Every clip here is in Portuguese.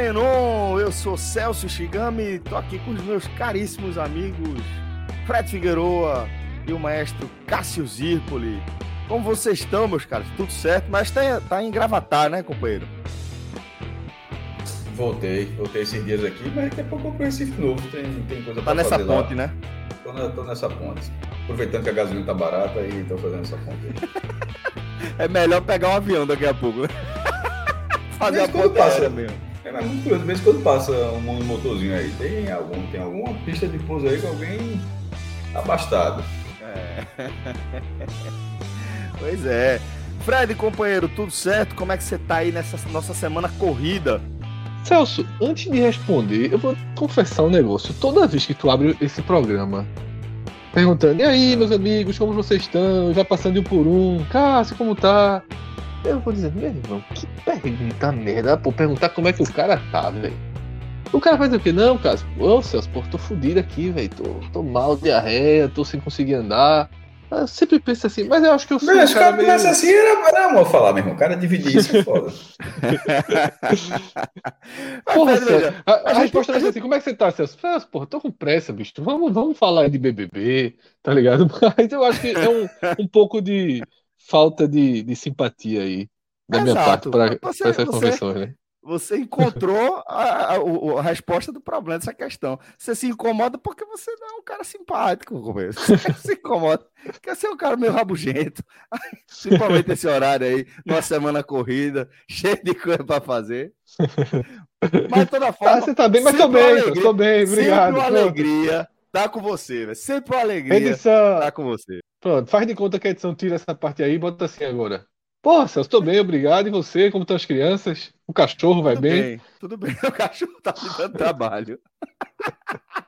H-Menon. Eu sou Celso Shigami, tô aqui com os meus caríssimos amigos Fred Figueroa e o maestro Cássio Zirpoli. Como vocês estão, meus caras? Tudo certo? Mas tá, tá em gravatar, né, companheiro? Voltei, voltei esses dias aqui, mas daqui a pouco eu conheci de novo, tem, tem coisa Tá pra nessa fazer ponte, lá. né? Tô, na- tô nessa ponte. Aproveitando que a gasolina tá barata e tô fazendo essa ponte aí. É melhor pegar um avião daqui a pouco. né? Fazer a Mas quando ponte passa- aérea mesmo. É, mas muito curioso, mesmo quando passa um motorzinho aí, tem, algum, tem alguma pista de pouso aí com alguém abastado. É. Pois é. Fred, companheiro, tudo certo? Como é que você tá aí nessa nossa semana corrida? Celso, antes de responder, eu vou confessar um negócio. Toda vez que tu abre esse programa perguntando, e aí, meus amigos, como vocês estão? Já passando de um por um, Cássio, como tá? Eu vou dizer, meu irmão, que pergunta merda, pô, perguntar como é que o cara tá, velho. O cara dizer o quê? Não, Cássio, ô Celso, pô, tô fudido aqui, velho, tô, tô mal, diarreia, tô sem conseguir andar. Eu sempre penso assim, mas eu acho que eu sou Mas um cara caras meio... assim, era, era amor falar, meu irmão. O cara dividir isso é foda. Porra, Celso, a, a a resposta ser assim: como é que você tá, Celso? Celso, porra, tô com pressa, bicho. Vamos, vamos falar de BBB, tá ligado? Mas eu acho que é um, um pouco de falta de, de simpatia aí da minha Exato. parte para Você- essas você- convenções, né? Você encontrou a, a- a resposta do problema dessa questão. Você se incomoda porque você não é um cara simpático, companheiro. Você se incomoda. Quer ser um cara meio rabugento. Principalmente esse horário aí, numa semana corrida, cheio de coisa para fazer. Mas de toda Ah, forma, você tá bem, mas tô bem, alegria- tô bem, obrigado. sempre uma alegria tá com você, velho. Sempre uma alegria Edição. tá com você. Pronto, faz de conta que a edição tira essa parte aí e bota assim agora. Porra, Celso, tô bem, obrigado. E você, como estão as crianças? O cachorro vai Tudo bem? bem, tudo bem. O cachorro tá me dando trabalho.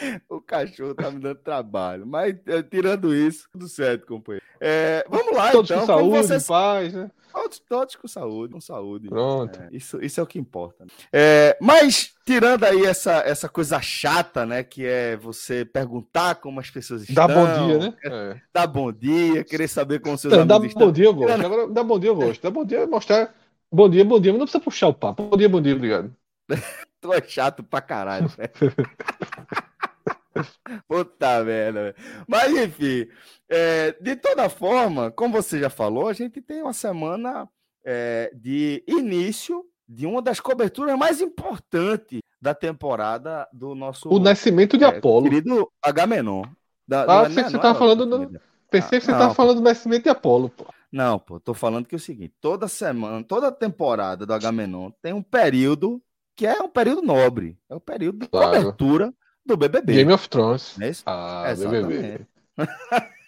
o cachorro tá me dando trabalho. Mas eh, tirando isso, tudo certo, companheiro. É, vamos lá, Todos então. com saúde, vocês- paz, né? Todos, todos com saúde, com saúde. Pronto. É, isso, isso é o que importa. né? É, mas, tirando aí essa, essa coisa chata, né? Que é você perguntar como as pessoas estão. Dá bom dia, né? É. Dar bom dia, querer saber como seus Não, dá amigos estão. bom dia eu gosto. Agora, dá bom dia eu gosto. Dá bom dia é mostrar. Bom dia, bom dia, mas não precisa puxar o papo. Bom dia, bom dia, obrigado. Tu é chato pra caralho, velho. Puta merda. Mas enfim, é, de toda forma, como você já falou, a gente tem uma semana é, de início de uma das coberturas mais importantes da temporada do nosso O nascimento de é, Apolo. querido Agamenon. Da, Ah, é- pensei não que você é- tava não é- falando do- Pensei que você não, tava pô. falando do nascimento de Apolo, pô. Não, pô, tô falando que é o seguinte: toda semana, toda temporada do Agamenon tem um período que é um período nobre. É o período de Claro. cobertura do BBB. Game of Thrones. é isso? Ah, Exatamente.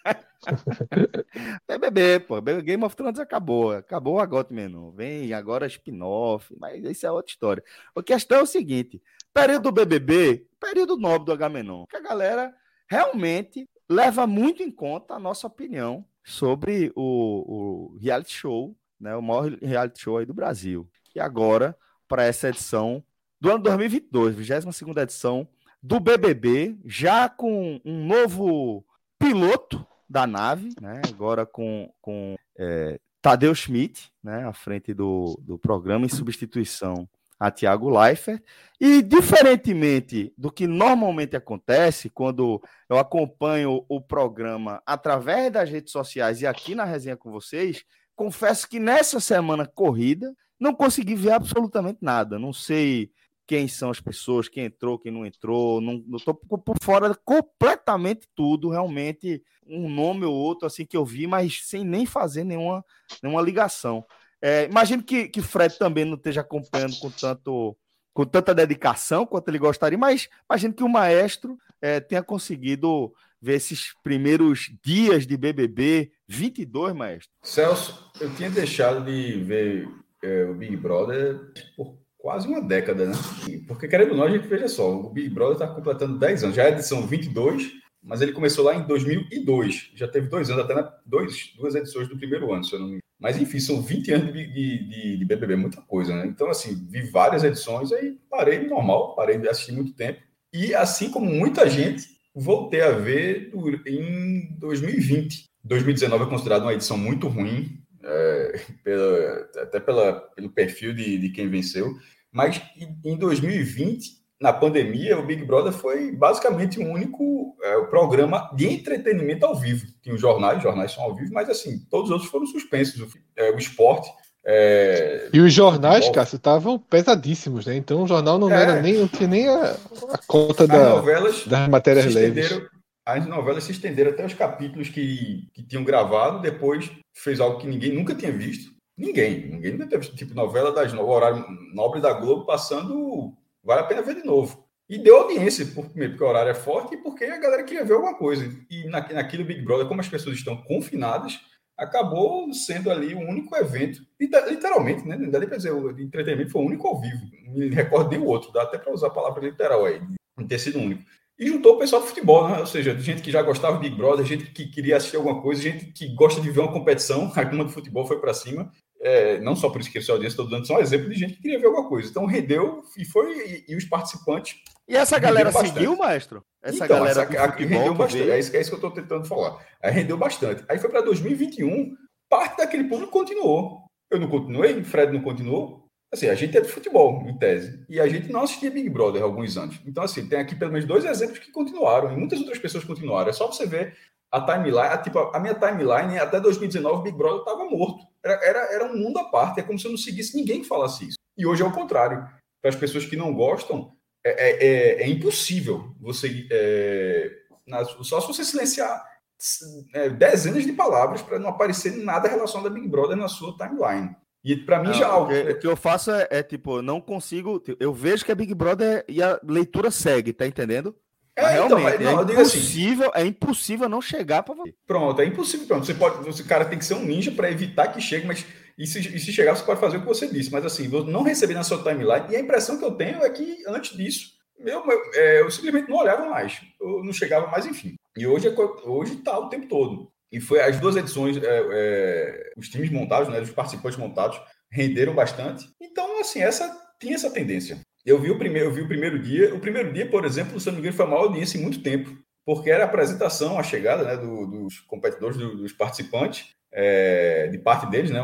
BBB. BBB, pô. Game of Thrones acabou. Acabou agora Menon. Vem agora spin-off, mas isso é outra história. A questão é o seguinte: período do BBB, período nobre do Agamenon, que a galera realmente leva muito em conta a nossa opinião sobre o, o reality show, né? O maior reality show aí do Brasil. E agora, para essa edição do ano 2022, 22 edição do BBB, já com um novo piloto da nave, né? Agora com, com é, Tadeu Schmidt, né? À frente do, do programa, em substituição a Tiago Leifert. E, diferentemente do que normalmente acontece, quando eu acompanho o programa através das redes sociais e aqui na resenha com vocês, confesso que nessa semana corrida não consegui ver absolutamente nada. Não sei quem são as pessoas, quem entrou, quem não entrou, não, não tô por fora completamente tudo, realmente um nome ou outro assim que eu vi, mas sem nem fazer nenhuma, nenhuma ligação. É, imagino que, que Fred também não esteja acompanhando com tanto com tanta dedicação quanto ele gostaria, mas imagino que o maestro é, tenha conseguido ver esses primeiros dias de BBB 22, maestro. Celso, eu tinha deixado de ver é, o Big Brother por quase uma década, né? Porque, querendo ou não, a gente veja só, o Big Brother está completando 10 anos, já é edição 22, mas ele começou lá em 2002, já teve dois anos, até na, dois, duas edições do primeiro ano, se eu não me engano. Mas, enfim, são 20 anos de, de, de, BBB, muita coisa, né? Então, assim, vi várias edições, aí parei normal, parei de assistir muito tempo. E, assim como muita gente, voltei a ver em 2020. 2019 é considerado uma edição muito ruim, é, pela, até pela, pelo perfil de, de quem venceu. Mas em 2020 na pandemia, o Big Brother foi basicamente o único é, programa de entretenimento ao vivo. Tinha os jornais, os jornais são ao vivo, mas assim, todos os outros foram suspensos. O, é, o esporte. É... E os jornais, Cássio, estavam pesadíssimos, né? Então o jornal não é. era nem, não tinha nem a, a conta da, novelas das matérias leves. As novelas se estenderam até os capítulos que, que tinham gravado, depois fez algo que ninguém nunca tinha visto. Ninguém, ninguém nunca teve tipo novela das no horário nobre da Globo passando Vale a pena ver de novo. E deu audiência, porque o horário é forte e porque a galera queria ver alguma coisa. E na, naquilo Big Brother, como as pessoas estão confinadas, acabou sendo ali o único evento, literalmente, né? Não dá nem pra dizer, o de entretenimento foi o único ao vivo. Não me recordo nem o outro, dá até para usar a palavra literal aí, de ter sido único. E juntou o pessoal do futebol, né? Ou seja, gente que já gostava do Big Brother, gente que queria assistir alguma coisa, gente que gosta de ver uma competição, a turma do futebol foi para cima é, não só por isso que a audiência, estou dando só um exemplo de gente que queria ver alguma coisa. Então rendeu e foi, e, e os participantes. E essa galera seguiu, maestro? Essa então, galera essa, rendeu bastante. É isso, é isso que eu estou tentando falar. Aí rendeu bastante. Aí foi para 2021, parte daquele público continuou. Eu não continuei, Fred não continuou. Assim, a gente é de futebol, em tese. E a gente não assistia Big Brother há alguns anos. Então, assim, tem aqui pelo menos dois exemplos que continuaram. E muitas outras pessoas continuaram. É só você ver a timeline, a, tipo, a minha timeline até 2019, Big Brother estava morto. Era, era, era um mundo à parte, é como se eu não seguisse ninguém que falasse isso. E hoje é o contrário. Para as pessoas que não gostam, é, é, é, é impossível você. É, na, só se você silenciar é, dezenas de palavras para não aparecer nada relacionado a Big Brother na sua timeline. E para mim não, já o que, o que eu faço é, é, tipo, não consigo. Eu vejo que é Big Brother e a leitura segue, tá entendendo? É, então, mas, não, é, assim, impossível, assim, é impossível não chegar para você. Pronto, é impossível. Pronto. Você pode, você, cara tem que ser um ninja para evitar que chegue, mas e se, e se, chegar, você pode fazer o que você disse. Mas assim, não receber na sua timeline. E a impressão que eu tenho é que antes disso, meu, meu é, eu simplesmente não olhava mais. Eu não chegava mais, enfim. E hoje é hoje está o tempo todo. E foi as duas edições, é, é, os times montados, né, os participantes montados, renderam bastante. Então, assim, essa tinha essa tendência. Eu vi o primeiro, eu vi o primeiro dia. O primeiro dia, por exemplo, não me engano, foi a maior audiência em muito tempo, porque era a apresentação, a chegada né, do, dos competidores, do, dos participantes, é, de parte deles, né?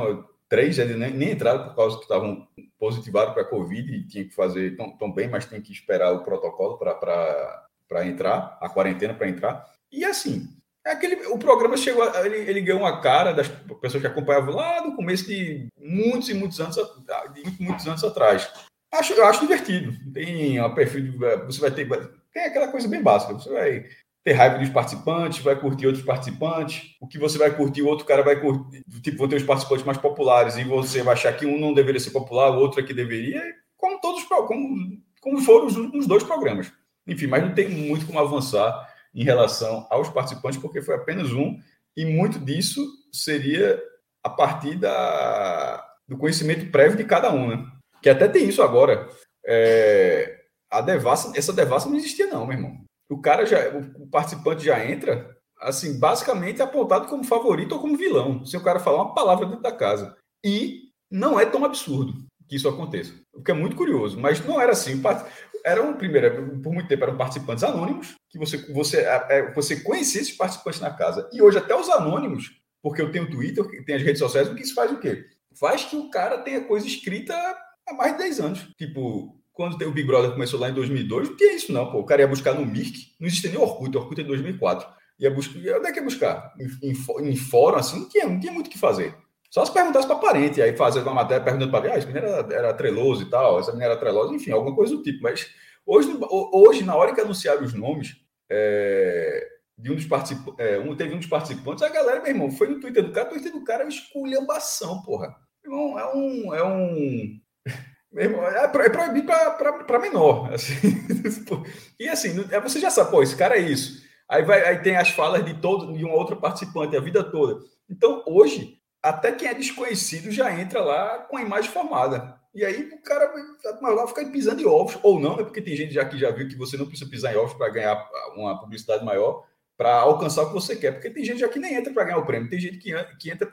Três eles nem, nem entraram por causa que estavam positivados para a Covid e tinham que fazer tão, tão bem, mas tem que esperar o protocolo para entrar, a quarentena para entrar. E assim, aquele, o programa chegou, ele, ele ganhou uma cara das pessoas que acompanhavam lá no começo de muitos e muitos anos, de muitos anos atrás. Acho, eu acho divertido. Tem um perfil de, você vai ter tem aquela coisa bem básica. Você vai ter raiva dos participantes, vai curtir outros participantes. O que você vai curtir, o outro cara vai curtir. Tipo, vão ter os participantes mais populares e você vai achar que um não deveria ser popular, o outro é que deveria. Como todos, como, como foram os, os dois programas. Enfim, mas não tem muito como avançar em relação aos participantes, porque foi apenas um, e muito disso seria a partir da, do conhecimento prévio de cada um, né? Que até tem isso agora. É, a devassa, essa devassa não existia, não, meu irmão. O cara já, o participante já entra, assim, basicamente apontado como favorito ou como vilão, se o cara falar uma palavra dentro da casa. E não é tão absurdo que isso aconteça. O que é muito curioso, mas não era assim. Eram, primeiro, por muito tempo, eram participantes anônimos, que você, você, é, você conhecia esses participantes na casa. E hoje, até os anônimos, porque eu tenho Twitter, tem as redes sociais, o que isso faz o quê? Faz que o cara tenha coisa escrita há mais de 10 anos. Tipo, quando o Big Brother começou lá em 2002, não tinha isso não, pô. O cara ia buscar no Mirk, não existia nem Orkut, Orkut é de 2004. Ia buscar, onde é que ia buscar? Em, em, em fórum, assim, não tinha, não tinha muito o que fazer. Só se perguntasse para parente, aí fazer uma matéria perguntando para ah, esse menino era, era treloso e tal, essa menina era trelosa, enfim, alguma coisa do tipo. Mas hoje, hoje na hora que anunciaram os nomes é, de um dos participantes, é, um, teve um dos participantes, a galera, meu irmão, foi no Twitter do cara, o Twitter do cara é esculhambação, porra. Irmão, é um. É um Irmão, é, é proibido para menor. Assim. e assim, é, você já sabe, pô, esse cara é isso. Aí, vai, aí tem as falas de todo de um outro participante a vida toda. Então, hoje, até quem é desconhecido já entra lá com a imagem formada. E aí o cara vai ficar pisando em ovos, ou não, né? Porque tem gente já que já viu que você não precisa pisar em ovos para ganhar uma publicidade maior, para alcançar o que você quer. Porque tem gente já que nem entra para ganhar o prêmio, tem gente que, que entra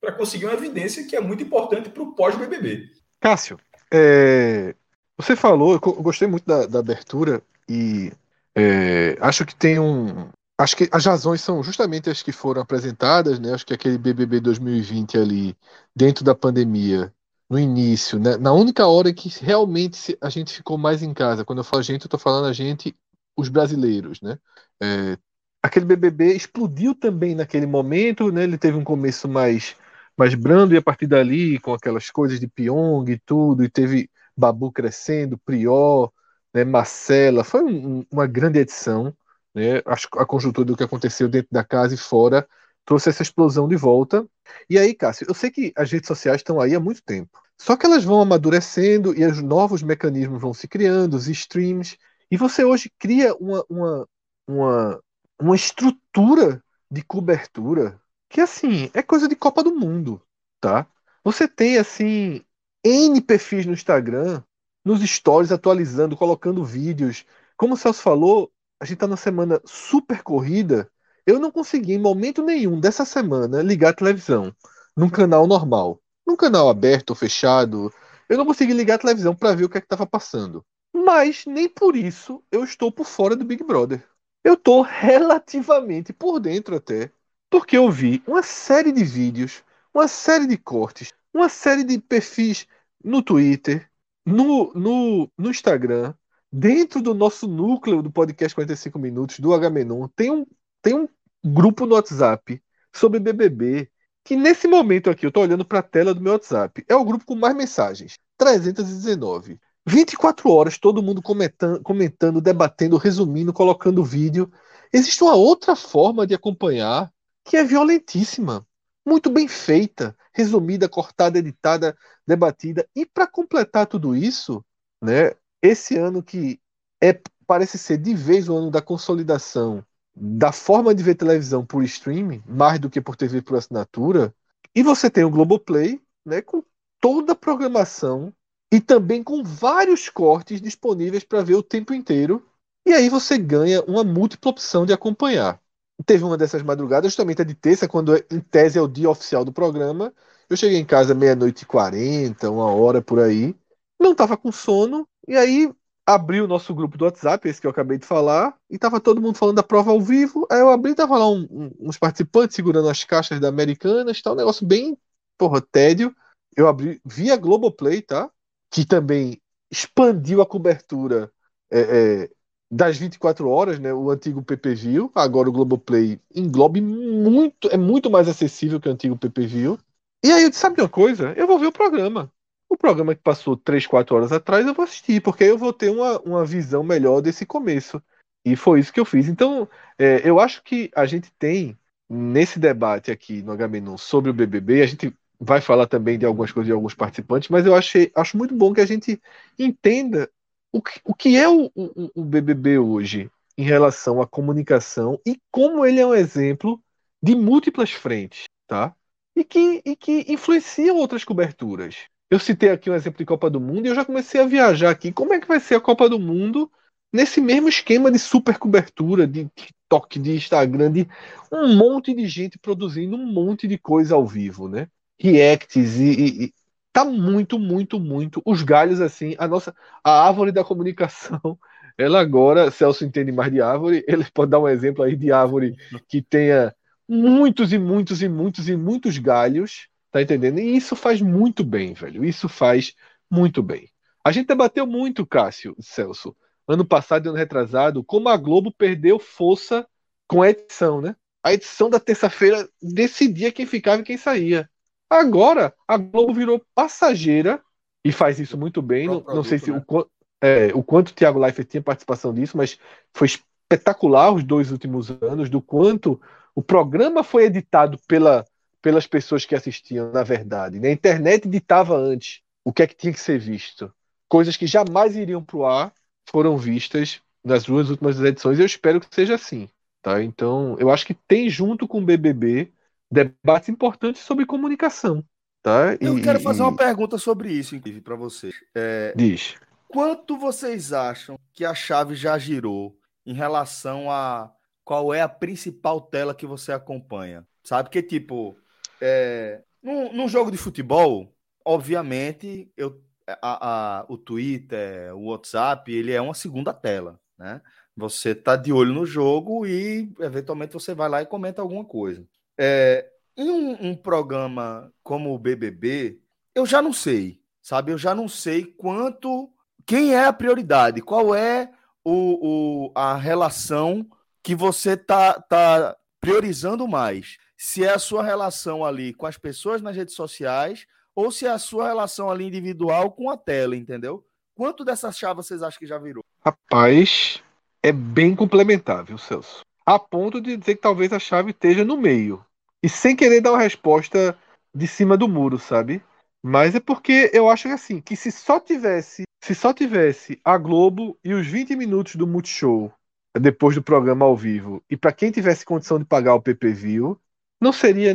para conseguir uma evidência que é muito importante para o pós-BBB. Cássio, é, você falou, eu gostei muito da, da abertura e é, acho que tem um, Acho que as razões são justamente as que foram apresentadas, né? Acho que aquele BBB 2020 ali, dentro da pandemia, no início, né? na única hora que realmente a gente ficou mais em casa. Quando eu falo gente, eu estou falando a gente, os brasileiros, né? É, aquele BBB explodiu também naquele momento, né? Ele teve um começo mais mais brando e a partir dali, com aquelas coisas de Pyong e tudo, e teve Babu crescendo, Prior, né? Marcela, foi um, uma grande edição. Né? A conjuntura do que aconteceu dentro da casa e fora trouxe essa explosão de volta. E aí, Cássio, eu sei que as redes sociais estão aí há muito tempo. Só que elas vão amadurecendo e os novos mecanismos vão se criando, os streams. E você hoje cria uma, uma, uma, uma estrutura de cobertura que, assim, é coisa de Copa do Mundo, tá? Você tem, assim, N perfis no Instagram, nos stories atualizando, colocando vídeos. Como o Celso falou, a gente tá na semana super corrida. Eu não consegui, em momento nenhum dessa semana, ligar a televisão num canal normal. Num canal aberto ou fechado. Eu não consegui ligar a televisão para ver o que é que estava passando. Mas nem por isso eu estou por fora do Big Brother. Eu estou relativamente por dentro até. Porque eu vi uma série de vídeos, uma série de cortes, uma série de perfis no Twitter, no, no, no Instagram, dentro do nosso núcleo do podcast 45 Minutos, do Agamenon, tem um, tem um grupo no WhatsApp sobre BBB, que nesse momento aqui, eu estou olhando para a tela do meu WhatsApp, é o grupo com mais mensagens, 319. 24 horas, todo mundo comentando, comentando, debatendo, resumindo, colocando vídeo. Existe uma outra forma de acompanhar que é violentíssima, muito bem feita, resumida, cortada, editada, debatida. E para completar tudo isso, né, esse ano que é parece ser de vez o ano da consolidação da forma de ver televisão por streaming, mais do que por TV por assinatura, e você tem o Globoplay, né, com toda a programação e também com vários cortes disponíveis para ver o tempo inteiro. E aí você ganha uma múltipla opção de acompanhar. Teve uma dessas madrugadas, justamente a de terça, quando em tese é o dia oficial do programa. Eu cheguei em casa meia-noite e quarenta, uma hora por aí. Não estava com sono, e aí abri o nosso grupo do WhatsApp, esse que eu acabei de falar, e tava todo mundo falando da prova ao vivo. Aí eu abri, tava lá um, um, uns participantes segurando as caixas da Americanas, tá um negócio bem, porra, tédio. Eu abri via Globoplay, tá? Que também expandiu a cobertura é, é, das 24 horas, né? O antigo PPV, agora o Globoplay englobe muito, é muito mais acessível que o antigo PPV. E aí eu disse, sabe uma coisa? Eu vou ver o programa o programa que passou 3, 4 horas atrás eu vou assistir, porque aí eu vou ter uma, uma visão melhor desse começo. E foi isso que eu fiz. Então, é, eu acho que a gente tem, nesse debate aqui no HMNU sobre o BBB, a gente vai falar também de algumas coisas de alguns participantes, mas eu achei, acho muito bom que a gente entenda o que, o que é o, o, o BBB hoje em relação à comunicação e como ele é um exemplo de múltiplas frentes, tá? E que, e que influencia outras coberturas. Eu citei aqui um exemplo de Copa do Mundo e eu já comecei a viajar aqui. Como é que vai ser a Copa do Mundo nesse mesmo esquema de super cobertura, de TikTok, de Instagram, de um monte de gente produzindo um monte de coisa ao vivo, né? Reacts e, e, e tá muito, muito, muito. Os galhos, assim, a nossa. A árvore da comunicação, ela agora, Celso entende mais de árvore, ele pode dar um exemplo aí de árvore que tenha muitos e muitos e muitos e muitos galhos Tá entendendo? E isso faz muito bem, velho. Isso faz muito bem. A gente debateu muito, Cássio, Celso, ano passado e ano retrasado, como a Globo perdeu força com a edição, né? A edição da terça-feira decidia quem ficava e quem saía. Agora, a Globo virou passageira e faz isso muito bem. Não, produto, não, sei se né? o, é, o quanto o Thiago Leifert tinha participação disso, mas foi espetacular os dois últimos anos, do quanto o programa foi editado pela, pelas pessoas que assistiam, na verdade. Né? A internet ditava antes o que é que tinha que ser visto. Coisas que jamais iriam para o ar foram vistas nas duas últimas edições. Eu espero que seja assim. Tá? Então, eu acho que tem junto com o BBB debates importantes sobre comunicação. Tá? Eu quero fazer e... uma pergunta sobre isso, inclusive, para vocês. É, Diz. Quanto vocês acham que a chave já girou em relação a qual é a principal tela que você acompanha? Sabe que, tipo, é, num, num jogo de futebol, obviamente, eu, a, a, o Twitter, o WhatsApp, ele é uma segunda tela, né? Você tá de olho no jogo e, eventualmente, você vai lá e comenta alguma coisa. É, em um, um, programa como o BBB, eu já não sei, sabe? Eu já não sei quanto. Quem é a prioridade? Qual é o, o a relação que você tá, tá priorizando mais? Se é a sua relação ali com as pessoas nas redes sociais ou se é a sua relação ali individual com a tela, entendeu? Quanto dessa chave vocês acham que já virou? Rapaz, é bem complementar, viu, Celso? A ponto de dizer que talvez a chave esteja no meio e sem querer dar uma resposta de cima do muro, sabe? Mas é porque eu acho que assim, que se só tivesse, se só tivesse a Globo e os 20 minutos do Multishow depois do programa ao vivo, e para quem tivesse condição de pagar o PPV, não seria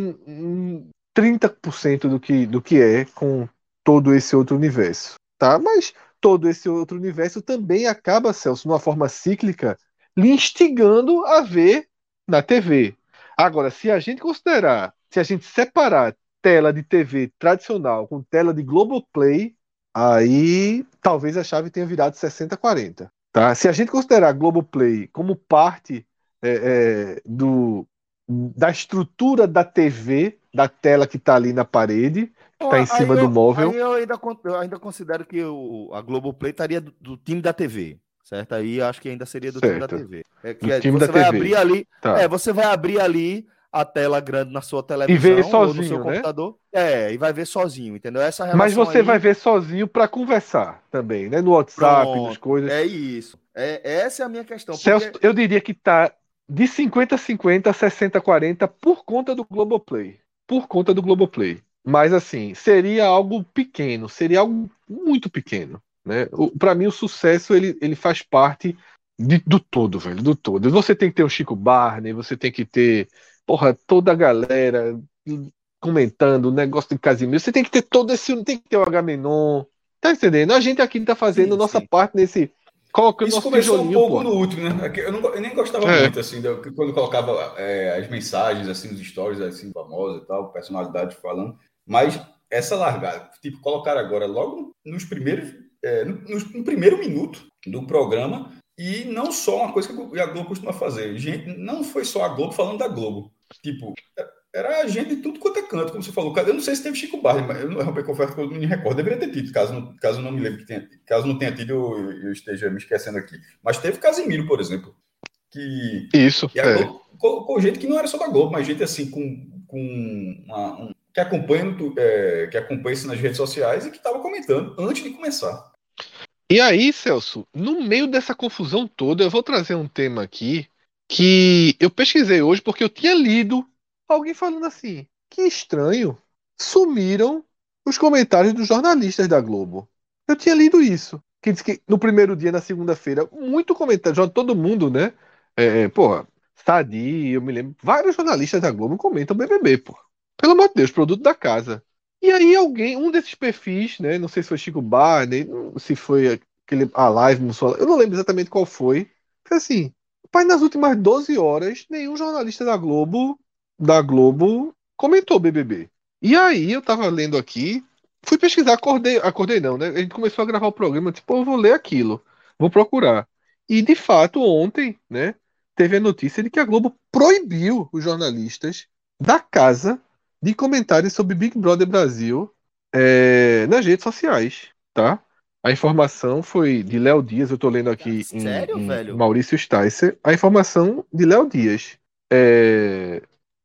30% do que, do que é com todo esse outro universo, tá? Mas todo esse outro universo também acaba, Celso, de uma forma cíclica, lhe instigando a ver na TV. Agora, se a gente considerar, se a gente separar tela de TV tradicional com tela de Globoplay, aí talvez a chave tenha virado 60-40. Tá? Se a gente considerar Globoplay como parte é, é, do, da estrutura da TV, da tela que está ali na parede, que está em cima eu, do móvel. eu ainda, eu ainda considero que o, a Globoplay estaria do, do time da TV certo? Aí acho que ainda seria do certo. time da TV. É, que do é, time você da vai TV. abrir ali, tá. é, você vai abrir ali a tela grande na sua televisão e ver sozinho, no seu né? computador. É, e vai ver sozinho, entendeu? Essa Mas você aí... vai ver sozinho para conversar também, né? No WhatsApp, Pronto, nas coisas. É isso. É, essa é a minha questão. Celso, eu diria que tá de 50-50 a 60-40 por conta do Globoplay. Por conta do Globoplay. Mas assim, seria algo pequeno, seria algo muito pequeno. Né? Para mim, o sucesso ele, ele faz parte de, do todo, velho, do todo. Você tem que ter o Chico Barney, você tem que ter, porra, toda a galera comentando o negócio de Casimiro. Você tem que ter todo esse, tem que ter o Agamenon. Tá entendendo? A gente aqui tá fazendo sim, nossa sim. parte nesse Colocando Isso começou um pouco pô. no último, né? Eu, não, eu nem gostava é. muito, assim, quando colocava é, as mensagens, assim, nos stories, assim, famosas e tal, personalidade falando. Mas essa largada, tipo, colocar agora logo nos primeiros, é, no, no, primeiro minuto do programa, e não só uma coisa que a Globo costuma fazer. Gente, não foi só a Globo falando da Globo. Tipo, era gente de tudo quanto é canto, como você falou. Eu não sei se teve Chico Barney, mas eu, não, eu confesso que eu não me recordo. Deveria ter tido, caso, caso não me lembre que tenha, caso não tenha tido, eu, eu, esteja me esquecendo aqui. Mas teve Casimiro, por exemplo. Que, Isso. E é. Com, com, gente que não era só da Globo, mas gente assim, com, com uma, um, que acompanha, é, que acompanha isso nas redes sociais e que estava comentando antes de começar. E aí, Celso, no meio dessa confusão toda, eu vou trazer um tema aqui que eu pesquisei hoje porque eu tinha lido alguém falando assim: que estranho, sumiram os comentários dos jornalistas da Globo. Eu tinha lido isso. Que diz que no primeiro dia, na segunda-feira, muito comentário, todo mundo, né? É, porra, Sadi, eu me lembro, vários jornalistas da Globo comentam BBB, pô. Pelo amor de Deus, produto da casa. E aí alguém, um desses perfis, né? Não sei se foi Chico Barney, se foi aquele a live no eu não lembro exatamente qual foi. Foi assim, pai, nas últimas 12 horas, nenhum jornalista da Globo da Globo comentou BBB. E aí eu tava lendo aqui, fui pesquisar, acordei, acordei não, né? A gente começou a gravar o programa, tipo, eu vou ler aquilo, vou procurar. E de fato, ontem, né, teve a notícia de que a Globo proibiu os jornalistas da casa de comentários sobre Big Brother Brasil é, nas redes sociais, tá? A informação foi de Léo Dias, eu tô lendo aqui Sério, em, em velho? Maurício Sticer. A informação de Léo Dias. É...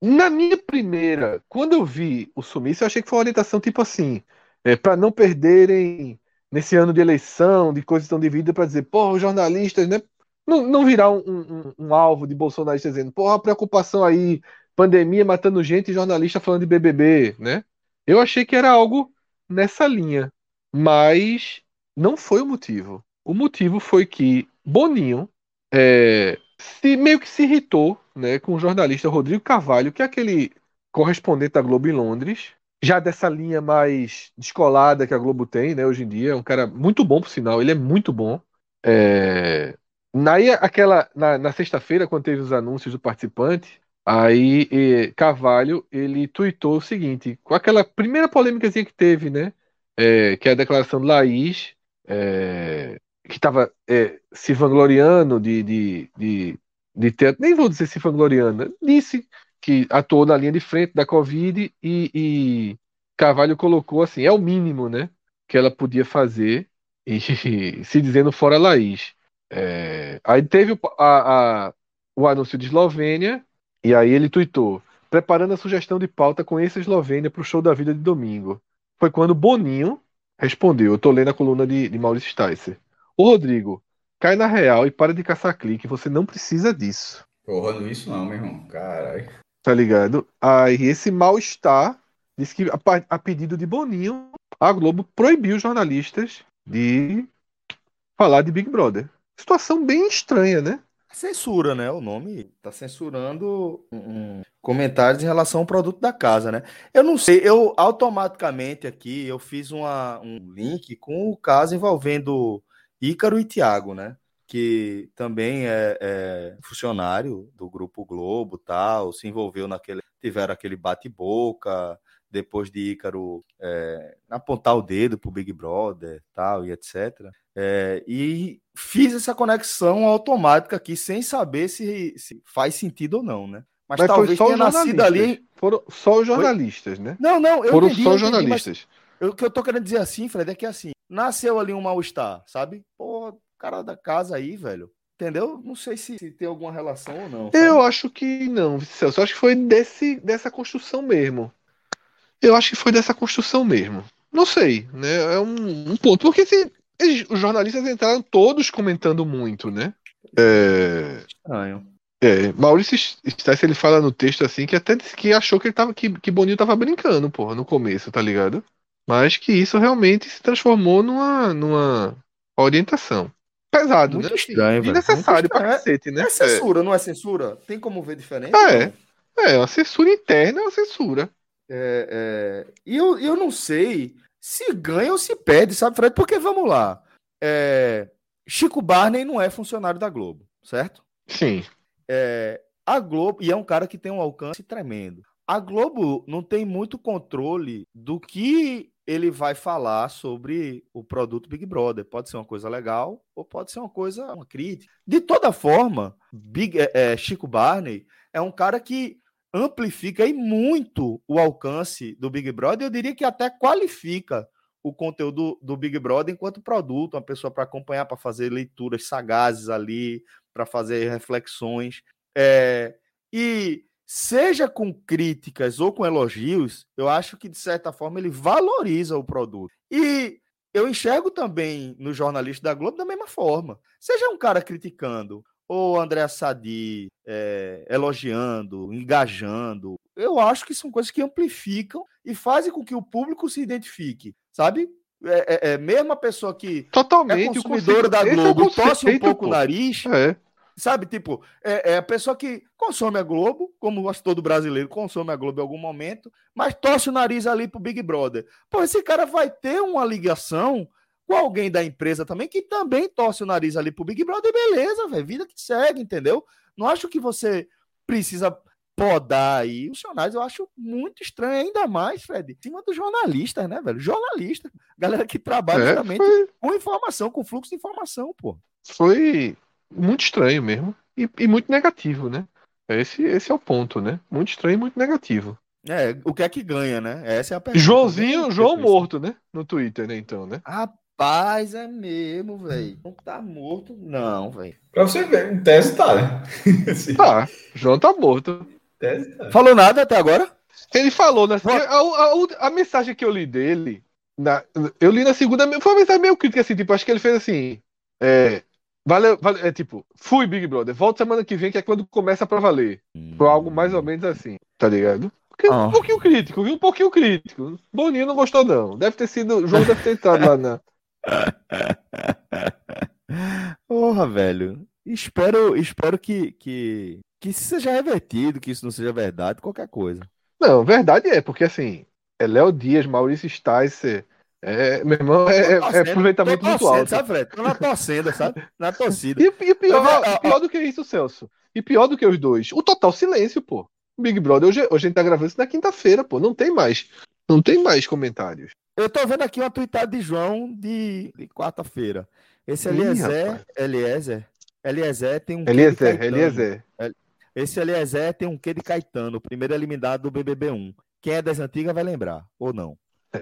Na minha primeira, quando eu vi o sumiço, eu achei que foi uma orientação tipo assim, é, para não perderem nesse ano de eleição, de coisas tão divididas, para dizer, porra, os jornalistas, né? Não, não virar um, um, um alvo de bolsonaristas dizendo, porra, preocupação aí, pandemia matando gente e jornalista falando de BBB, né? Eu achei que era algo nessa linha, mas não foi o motivo. O motivo foi que Boninho é, se, meio que se irritou né, com o jornalista Rodrigo Carvalho, que é aquele correspondente da Globo em Londres, já dessa linha mais descolada que a Globo tem né, hoje em dia. É um cara muito bom, por sinal, ele é muito bom. É... Na, aquela, na, na sexta-feira, quando teve os anúncios do participante, aí e, Carvalho ele tweetou o seguinte, com aquela primeira polêmica que teve, né? É, que é a declaração de Laís, é, que estava é, se vangloriando de, de, de, de ter, nem vou dizer se vangloriando, disse que atuou na linha de frente da Covid e, e Carvalho colocou assim, é o mínimo, né, que ela podia fazer e se dizendo fora Laís. É, aí teve o, a, a, o anúncio de Eslovênia e aí ele tuitou, preparando a sugestão de pauta com essa Eslovênia para o show da vida de domingo. Foi quando Boninho respondeu, eu tô lendo a coluna de, de Maurício Sticer. Ô Rodrigo, cai na real e para de caçar clique, você não precisa disso. Porra, não é isso não, meu irmão. Caralho. Tá ligado? Aí esse mal-estar diz que a, a pedido de Boninho, a Globo proibiu os jornalistas de falar de Big Brother. Situação bem estranha, né? Censura, né? O nome tá censurando um, comentários em relação ao produto da casa, né? Eu não sei, eu automaticamente aqui eu fiz uma, um link com o caso envolvendo Ícaro e Tiago, né? Que também é, é, funcionário do Grupo Globo, tal, se envolveu naquele, tiveram aquele bate-boca, depois de Ícaro é, apontar o dedo pro Big Brother, tal, e etc. É, e fiz essa conexão automática aqui, sem saber se, se faz sentido ou não, né? Mas, mas talvez tenha nascido ali. Foram só os jornalistas, né? Não, não, eu Foram entendi, só os jornalistas. Eu, o que eu tô querendo dizer assim, Fred, é que assim, nasceu ali um mal-estar, sabe? Pô, cara da casa aí, velho. Entendeu? Não sei se, se tem alguma relação ou não. Sabe? Eu acho que não, Celso. Eu acho que foi desse, dessa construção mesmo. Eu acho que foi dessa construção mesmo. Não sei, né? É um, um ponto. Porque se, eles, os jornalistas entraram todos comentando muito, né? É... Estranho. É, Maurício Stice, ele fala no texto assim que até disse que achou que ele tava que, que Boninho tava brincando, porra, no começo, tá ligado? Mas que isso realmente se transformou numa, numa orientação. Pesado, Muito né? Estranho, velho. Necessário pra cacete, né? É censura, é. não é censura? Tem como ver diferente? É. É, uma censura interna é uma censura. É, é... E eu, eu não sei se ganha ou se perde, sabe, Fred? Porque vamos lá. É... Chico Barney não é funcionário da Globo, certo? Sim. É... A Globo, e é um cara que tem um alcance tremendo. A Globo não tem muito controle do que ele vai falar sobre o produto Big Brother. Pode ser uma coisa legal ou pode ser uma coisa, uma crítica. De toda forma, Big, é, é, Chico Barney é um cara que amplifica aí muito o alcance do Big Brother. Eu diria que até qualifica o conteúdo do Big Brother enquanto produto, uma pessoa para acompanhar, para fazer leituras sagazes ali, para fazer reflexões. É, e seja com críticas ou com elogios, eu acho que de certa forma ele valoriza o produto. E eu enxergo também no jornalista da Globo da mesma forma. Seja um cara criticando ou André Sadi é, elogiando, engajando, eu acho que são coisas que amplificam e fazem com que o público se identifique, sabe? É, é, é mesmo a pessoa que Totalmente, é consumidora da Globo, torce um pouco o nariz, é. Sabe, tipo, é, é, a pessoa que consome a Globo, como todo brasileiro consome a Globo em algum momento, mas torce o nariz ali pro Big Brother. Pô, esse cara vai ter uma ligação com alguém da empresa também que também torce o nariz ali pro Big Brother, beleza, velho, vida que segue, entendeu? Não acho que você precisa podar aí os jornais, eu acho muito estranho, ainda mais, Fred, em cima dos jornalistas, né, velho? Jornalista, galera que trabalha é, justamente foi... com informação, com fluxo de informação, pô. Foi muito estranho mesmo. E, e, muito negativo, né? Esse, esse é o ponto, né? Muito estranho e muito negativo. É, o que é que ganha, né? Essa é a pergunta. Joãozinho, João morto, né? No Twitter, né? Então, né? Rapaz, é mesmo, velho. Não tá morto, não, velho. Pra você ver, em tese tá, né? tá, João tá morto. Tá. Falou nada até agora? Ele falou, né? A, a, a, mensagem que eu li dele, na, eu li na segunda, foi uma mensagem meio crítica, assim, tipo, acho que ele fez assim. É, valeu, valeu, é tipo, fui Big Brother, volta semana que vem, que é quando começa pra valer. Foi algo mais ou menos assim, tá ligado? Porque, Um pouquinho crítico, viu? Um pouquinho crítico. Boninho não gostou, não. Deve ter sido. O João deve ter entrado lá na. Porra, velho. Espero, espero que, que, que isso seja revertido, que isso não seja verdade, qualquer coisa. Não, verdade é, porque assim, é Léo Dias, Maurício Sticer. É, meu irmão, é, é, é aproveitamento muito alto. Sabe, Fred? Tô na torcida, sabe? Na torcida. E, e pior, eu, pior do que isso, Celso. E pior do que os dois, o total silêncio, pô. Big Brother, hoje, hoje a gente tá gravando isso na quinta-feira, pô. Não tem mais. Não tem mais comentários. Eu tô vendo aqui uma tweetada de João de, de quarta-feira. Esse Eliezer, Ih, Eliezer, Eliezer tem um Eliezer, Eliezer. Esse Eliezer tem um quê de Caetano, primeiro eliminado do BBB1. Quem é das antigas vai lembrar, ou não?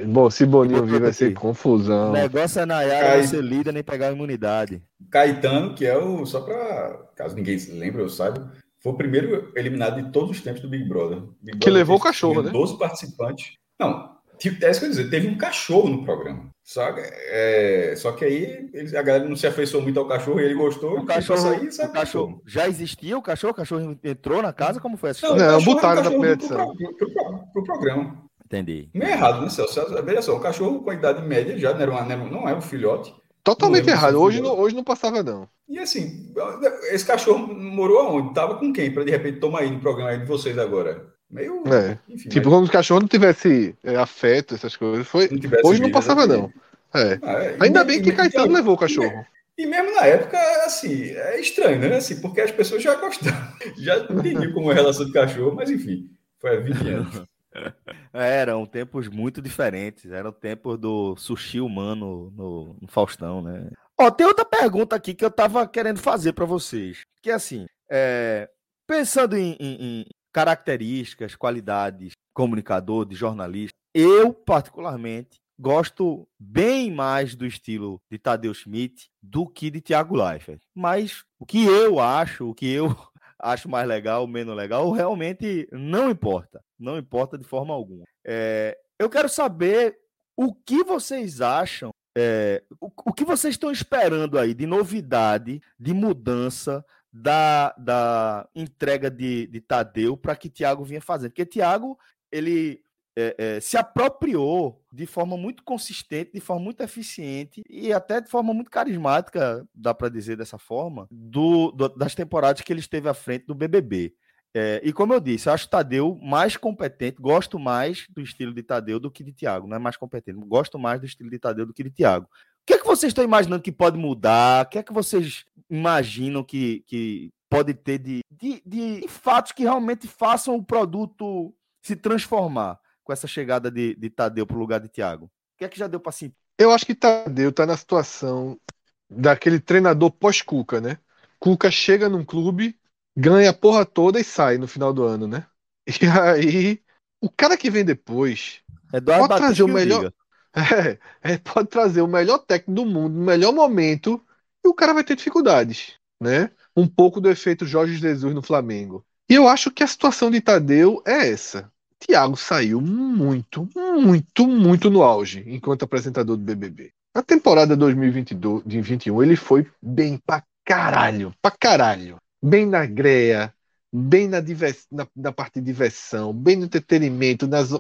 Bom, se Boninho vir vai ser confusão. O negócio é na área Cai... ser líder nem pegar a imunidade. Caetano, que é o. Só para. Caso ninguém se lembre ou saiba, foi o primeiro eliminado de todos os tempos do Big Brother. Big Brother que levou o cachorro, né? 12 participantes. Não, tipo, é isso que eu dizer, teve um cachorro no programa. Só, é, só que aí a galera não se afeiçoou muito ao cachorro e ele gostou. O cachorro, sair, o cachorro já existia o cachorro? O cachorro entrou na casa? Como foi essa história? Não, não botaram na primeira edição. Pro, pro, pro, pro, programa. Entendi. Meio errado, né, Celso? Veja só, o cachorro com a idade média já não, era uma, não é um filhote. Totalmente errado. Hoje não, hoje não passava, não. E assim, esse cachorro morou aonde? Tava com quem? Para de repente tomar aí no programa aí de vocês agora. Meio. É. Enfim, tipo, mas... quando o cachorro não tivesse é, afeto, essas coisas. Foi... Não hoje não passava, não. É. Ah, é. Ainda e, bem que e, Caetano e, levou o cachorro. E mesmo na época, assim, é estranho, né? Assim, porque as pessoas já gostavam, já entendiam como é a relação de cachorro, mas enfim, foi há 20 anos. É, eram tempos muito diferentes. Eram tempos do sushi humano no, no Faustão, né? Ó, tem outra pergunta aqui que eu tava querendo fazer para vocês. Que é assim, é, pensando em, em, em características, qualidades, comunicador, de jornalista, eu, particularmente, gosto bem mais do estilo de Tadeu Schmidt do que de Thiago Leifert. Mas o que eu acho, o que eu acho mais legal, menos legal, realmente não importa. Não importa de forma alguma. É, eu quero saber o que vocês acham, é, o, o, que vocês estão esperando aí de novidade, de mudança da, da entrega de, de Tadeu para que Thiago vinha fazendo. Porque Thiago, ele é, é, se apropriou de forma muito consistente, de forma muito eficiente e até de forma muito carismática, dá para dizer dessa forma, do, do, das temporadas que ele esteve à frente do BBB. É, e como eu disse, eu acho Tadeu mais competente, gosto mais do estilo de Tadeu do que de Thiago, não é mais competente, gosto mais do estilo de Tadeu do que de Thiago. O que é que vocês estão imaginando que pode mudar? O que é que vocês imaginam que, que pode ter de, de, de fatos que realmente façam o produto se transformar? Com essa chegada de, de Tadeu para o lugar de Thiago? O que é que já deu para sentir? Eu acho que Tadeu está na situação daquele treinador pós-Cuca, né? Cuca chega num clube, ganha a porra toda e sai no final do ano, né? E aí, o cara que vem depois Eduardo pode trazer o melhor. É, é, pode trazer o melhor técnico do mundo, no melhor momento, e o cara vai ter dificuldades, né? Um pouco do efeito Jorge Jesus no Flamengo. E eu acho que a situação de Tadeu é essa. Thiago saiu muito, muito, muito no auge enquanto apresentador do BBB. Na temporada 2021 ele foi bem pra caralho, pra caralho. Bem na greia, bem na, divers, na, na parte de diversão, bem no entretenimento. Nas...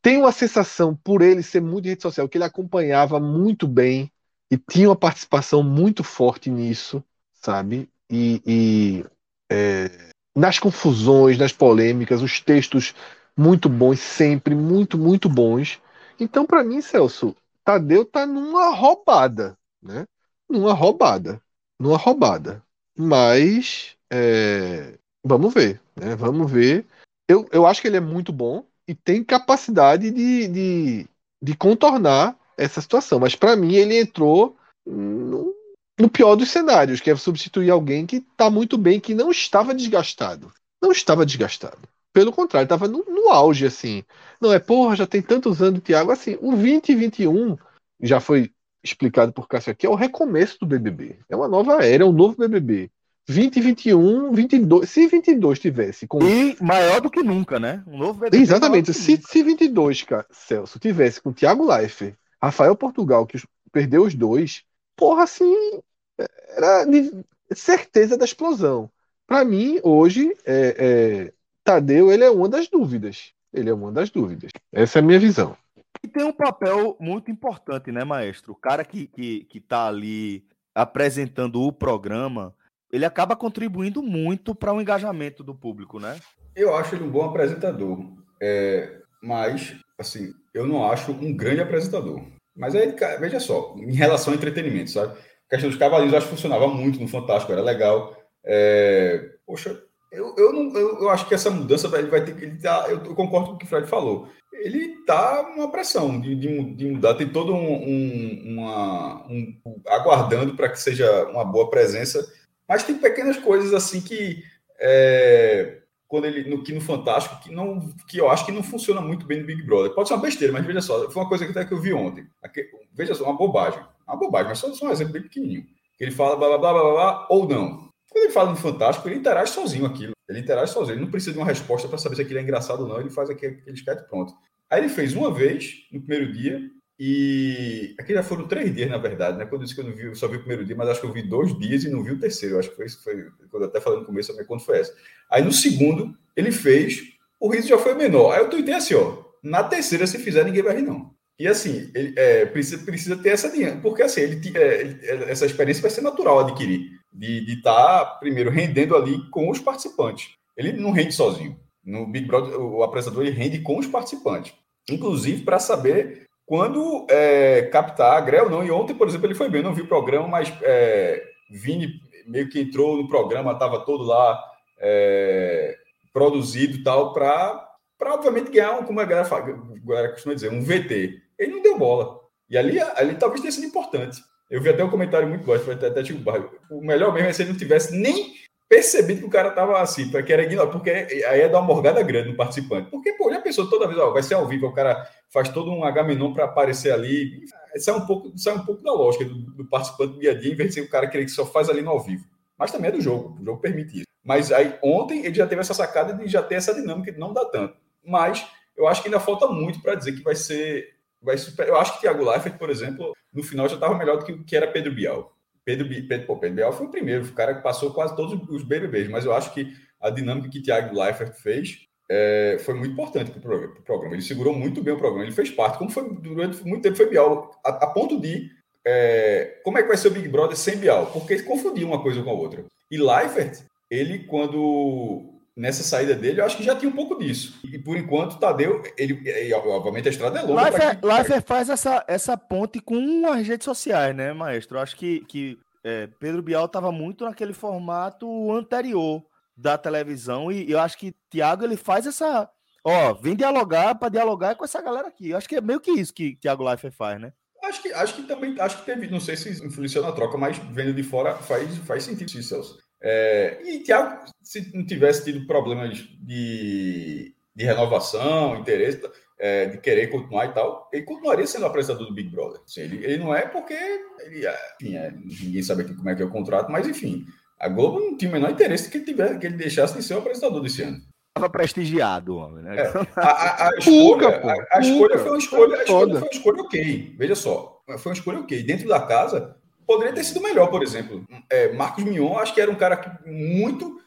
Tem uma sensação, por ele ser muito de rede social, que ele acompanhava muito bem e tinha uma participação muito forte nisso, sabe? E, e é, nas confusões, nas polêmicas, os textos muito bons, sempre, muito, muito bons. Então, para mim, Celso, Tadeu tá numa roubada, né? Numa roubada. Numa roubada. Mas, é... vamos ver, né? Vamos ver. Eu, eu acho que ele é muito bom e tem capacidade de, de, de contornar essa situação. Mas, para mim, ele entrou no, no pior dos cenários, que é substituir alguém que está muito bem, que não estava desgastado. Não estava desgastado. Pelo contrário, estava no, no, auge, assim. Não é, porra, já tem tantos anos, Thiago. Assim, o 2021 já foi explicado por Cássio aqui, é o recomeço do BBB. É uma nova era, é um novo BBB. 20, 21, 22. Se 22 tivesse com. E maior do que nunca, né? Um novo BBB Exatamente. Se, se 22, cara, Celso, tivesse com Thiago Life, Rafael Portugal, que perdeu os dois, porra, assim. Era certeza da explosão. Para mim, hoje, é, é, Tadeu ele é uma das dúvidas. Ele é uma das dúvidas. Essa é a minha visão. E tem um papel muito importante, né, maestro? O cara que, que, que tá ali apresentando o programa, ele acaba contribuindo muito para o engajamento do público, né? Eu acho ele um bom apresentador. É, mas, assim, eu não acho um grande apresentador. Mas aí, veja só, em relação ao entretenimento, sabe? A questão dos cavalinhos eu acho que funcionava muito no Fantástico, era legal. É, poxa, eu, eu, não, eu, eu, acho que essa mudança ele vai ter que. Ele tá, eu, concordo com o que o Fred falou. Ele está uma pressão de, de, de, mudar, tem todo um, um, uma, um aguardando para que seja uma boa presença, mas tem pequenas coisas assim que é, quando ele no que no Fantástico que não que eu acho que não funciona muito bem no Big Brother. Pode ser uma besteira, mas veja só, foi uma coisa que até que eu vi ontem. Aqui, veja só, uma bobagem, uma bobagem, mas só, só um exemplo bem pequenininho. Ele fala blá blá blá blá, blá ou não. Quando ele fala no Fantástico, ele interage sozinho aquilo. Ele interage sozinho. Ele não precisa de uma resposta para saber se aquilo é engraçado ou não. Ele faz aquele, aquele sketch pronto. Aí ele fez uma vez no primeiro dia. E aqui já foram três dias, na verdade, né? Quando eu disse que eu não vi, eu só vi o primeiro dia, mas acho que eu vi dois dias e não vi o terceiro. Eu acho que foi isso, foi quando eu até falei no começo, também quando foi essa. Aí no segundo, ele fez, o riso já foi menor. Aí eu tuitei assim, ó. Na terceira, se fizer, ninguém vai rir, não. E assim, ele é, precisa, precisa ter essa dinâmica, porque assim, ele, é, essa experiência vai ser natural adquirir de estar, tá, primeiro, rendendo ali com os participantes. Ele não rende sozinho. No Big Brother, o apresentador ele rende com os participantes. Inclusive para saber quando é, captar a Grel ou não. E ontem, por exemplo, ele foi bem. Não vi o programa, mas é, Vini meio que entrou no programa, estava todo lá é, produzido e tal, para, obviamente, ganhar, um, como a galera, fala, a galera costuma dizer, um VT. Ele não deu bola. E ali, ali talvez tenha sido importante. Eu vi até um comentário muito bom, foi até, até tipo, o melhor mesmo é se ele não tivesse nem percebido que o cara tava assim, que era ignorar, porque aí é dar uma morgada grande no participante. Porque, pô, já pensou toda vez, ó, vai ser ao vivo, o cara faz todo um H-Menon para aparecer ali. É um pouco, é um pouco da lógica do, do, participante do dia a dia, em vez de ser o cara que só faz ali no ao vivo. Mas também é do jogo, o jogo permite isso. Mas aí ontem ele já teve essa sacada de já ter essa dinâmica de não dá tanto. Mas eu acho que ainda falta muito para dizer que vai ser vai super... Eu acho que Thiago Leifert, por exemplo, no final já estava melhor do que, que era Pedro Bial. Pedro, Pedro, pô, Pedro Bial foi o primeiro, o cara que passou quase todos os BBBs, mas eu acho que a dinâmica que Thiago Leifert fez é, foi muito importante para o programa. Ele segurou muito bem o programa, ele fez parte, como foi durante muito tempo foi Bial, a, a ponto de é, como é que vai ser o Big Brother sem Bial? Porque confundia uma coisa com a outra. E Leifert, ele quando nessa saída dele, eu acho que já tinha um pouco disso. E por enquanto, Tadeu, ele, ele obviamente a estrada é longa. Leifert, faz essa, essa ponte com as redes sociais, né, maestro? Eu acho que, que é, Pedro Bial estava muito naquele formato anterior da televisão e eu acho que Thiago ele faz essa. Ó, vem dialogar para dialogar com essa galera aqui. Eu acho que é meio que isso que Thiago Leifert faz, né? Acho que, acho que também, acho que teve, não sei se influenciou na troca, mas vendo de fora faz, faz sentido isso, Celso. É, e Thiago, se não tivesse tido problemas de, de renovação, interesse, é, de querer continuar e tal, ele continuaria sendo apresentador do Big Brother. Assim, ele, ele, não é porque ele, é, enfim, é, ninguém sabe aqui como é que é o contrato, mas enfim, a Globo não tinha o menor interesse que ele, tivesse, que ele deixasse de ser o apresentador desse ano. Estava prestigiado, homem, né? É, a, a, a, escolha, a, a escolha foi uma escolha, a escolha foi uma escolha ok. Veja só, foi uma escolha ok. Dentro da casa, Poderia ter sido melhor, por exemplo. É, Marcos Mion, acho que era um cara muito.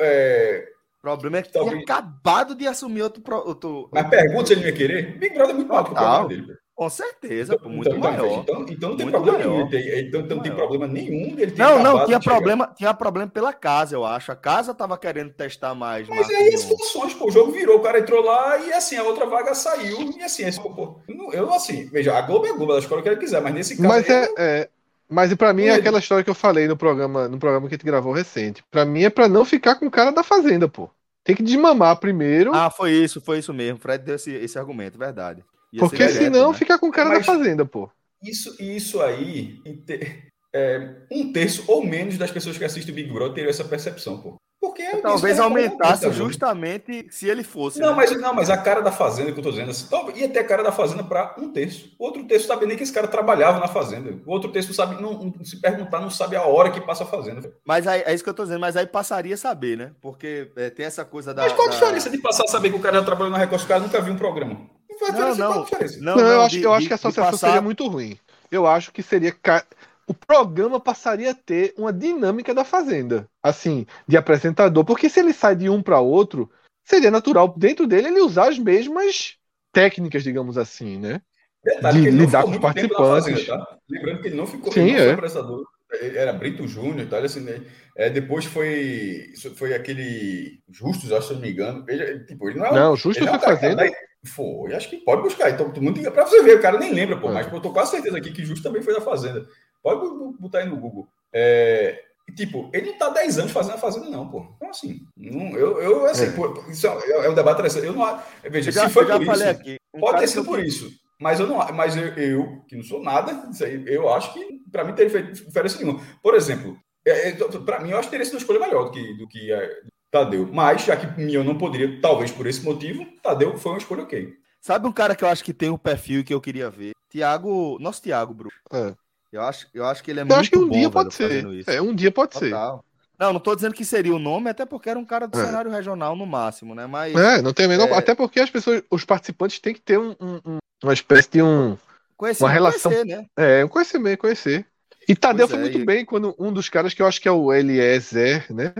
É, o problema é que talvez... tinha acabado de assumir outro. outro... Mas pergunta se ele ia querer. Big Brother é muito maior que o programa dele. Com certeza, então, muito então, maior. Então, então não tem problema maior. nenhum. Tem, então, então não tem problema nenhum dele ter Não, não, tinha problema, tinha problema pela casa, eu acho. A casa tava querendo testar mais. Mas aí as funções, pô, o jogo virou, o cara entrou lá e assim, a outra vaga saiu. E assim, esse, pô, eu assim, veja, a Globo é a Globo, ela escolhe o que ela quiser, mas nesse caso. Mas é, é, mas para mim é aquela história que eu falei no programa, no programa que a gente gravou recente. Para mim é para não ficar com o cara da fazenda, pô. Tem que desmamar primeiro. Ah, foi isso, foi isso mesmo. Fred deu esse, esse argumento, verdade. Ia Porque senão né? fica com o cara Mas da fazenda, pô. Isso, isso aí, é, um terço ou menos das pessoas que assistem o Big Brother teriam essa percepção, pô. Porque é Talvez que aumentasse justamente se ele fosse. Não, né? mas, não, mas a cara da fazenda que eu tô dizendo, assim, talvez- ia ter a cara da fazenda para um terço. O outro terço sabe nem que esse cara trabalhava na fazenda. O outro terço sabe, não, não- se perguntar, não sabe a hora que passa a fazenda. Mas aí, é isso que eu tô dizendo, mas aí passaria a saber, né? Porque é, tem essa coisa da. Mas qual a da- diferença de passar a saber que o cara já trabalhou na Record, o cara nunca viu um programa? Não Não, diferença, qual a não. diferença? Não, Não, eu não, acho, de- eu acho de- que a de associação passar- seria muito ruim. Eu acho que seria. ca- O programa passaria a ter uma dinâmica da Fazenda. Assim, de apresentador. Porque se ele sai de um para outro, seria natural dentro dele ele usar as mesmas técnicas, digamos assim, né? Detalhe de que lidar com os muito participantes. Fazenda, tá? Lembrando que ele não ficou, Sim, é. apresentador. Ele Era Brito Júnior e tal. Assim, né? é, depois foi, foi aquele Justus, acho, se eu não me engano. Ele, tipo, ele não é Não, não é foi que Fazenda. tá- Foi, acho que pode buscar. Então, todo mundo pra você ver, o cara nem lembra, pô. É. Mas pô, eu tô quase certeza aqui que Justo também foi da Fazenda. Pode botar aí no Google. É, e, tipo, ele não tá 10 anos fazendo a Fazenda, não, pô. Então, assim, não, eu, eu, assim, É. pô, isso é, é um debate interessante. Eu não, veja, Eu já, se foi por isso, aqui. um pode ter que sido por isso. Mas eu não, mas eu, eu, que não sou nada, isso aí, eu acho que para mim teria feito diferença nenhuma. Por exemplo, é, para mim eu acho que teria sido uma escolha melhor do que do que é, Tadeu. Mas já que eu não poderia, talvez por esse motivo, Tadeu foi uma escolha ok. Sabe um cara que eu acho que tem um perfil que eu queria ver? Tiago, nosso Tiago, Bruno. É. Eu acho, eu acho que ele é Eu muito acho que um bom, dia velho, pode ser. isso. É, um dia pode ser. Total. Não, não tô dizendo que seria o nome, até porque era um cara do É. cenário regional no máximo, né? Mas É, não tem a menor. É. Até porque as pessoas, os participantes têm que ter um- um- um- uma espécie de um. conhecer, Uma relação- conhecer, né? É, um conhecimento, conhecer. E Tadeu Pois foi é, muito e- bem quando um dos caras que eu acho que é o Eliezer, né?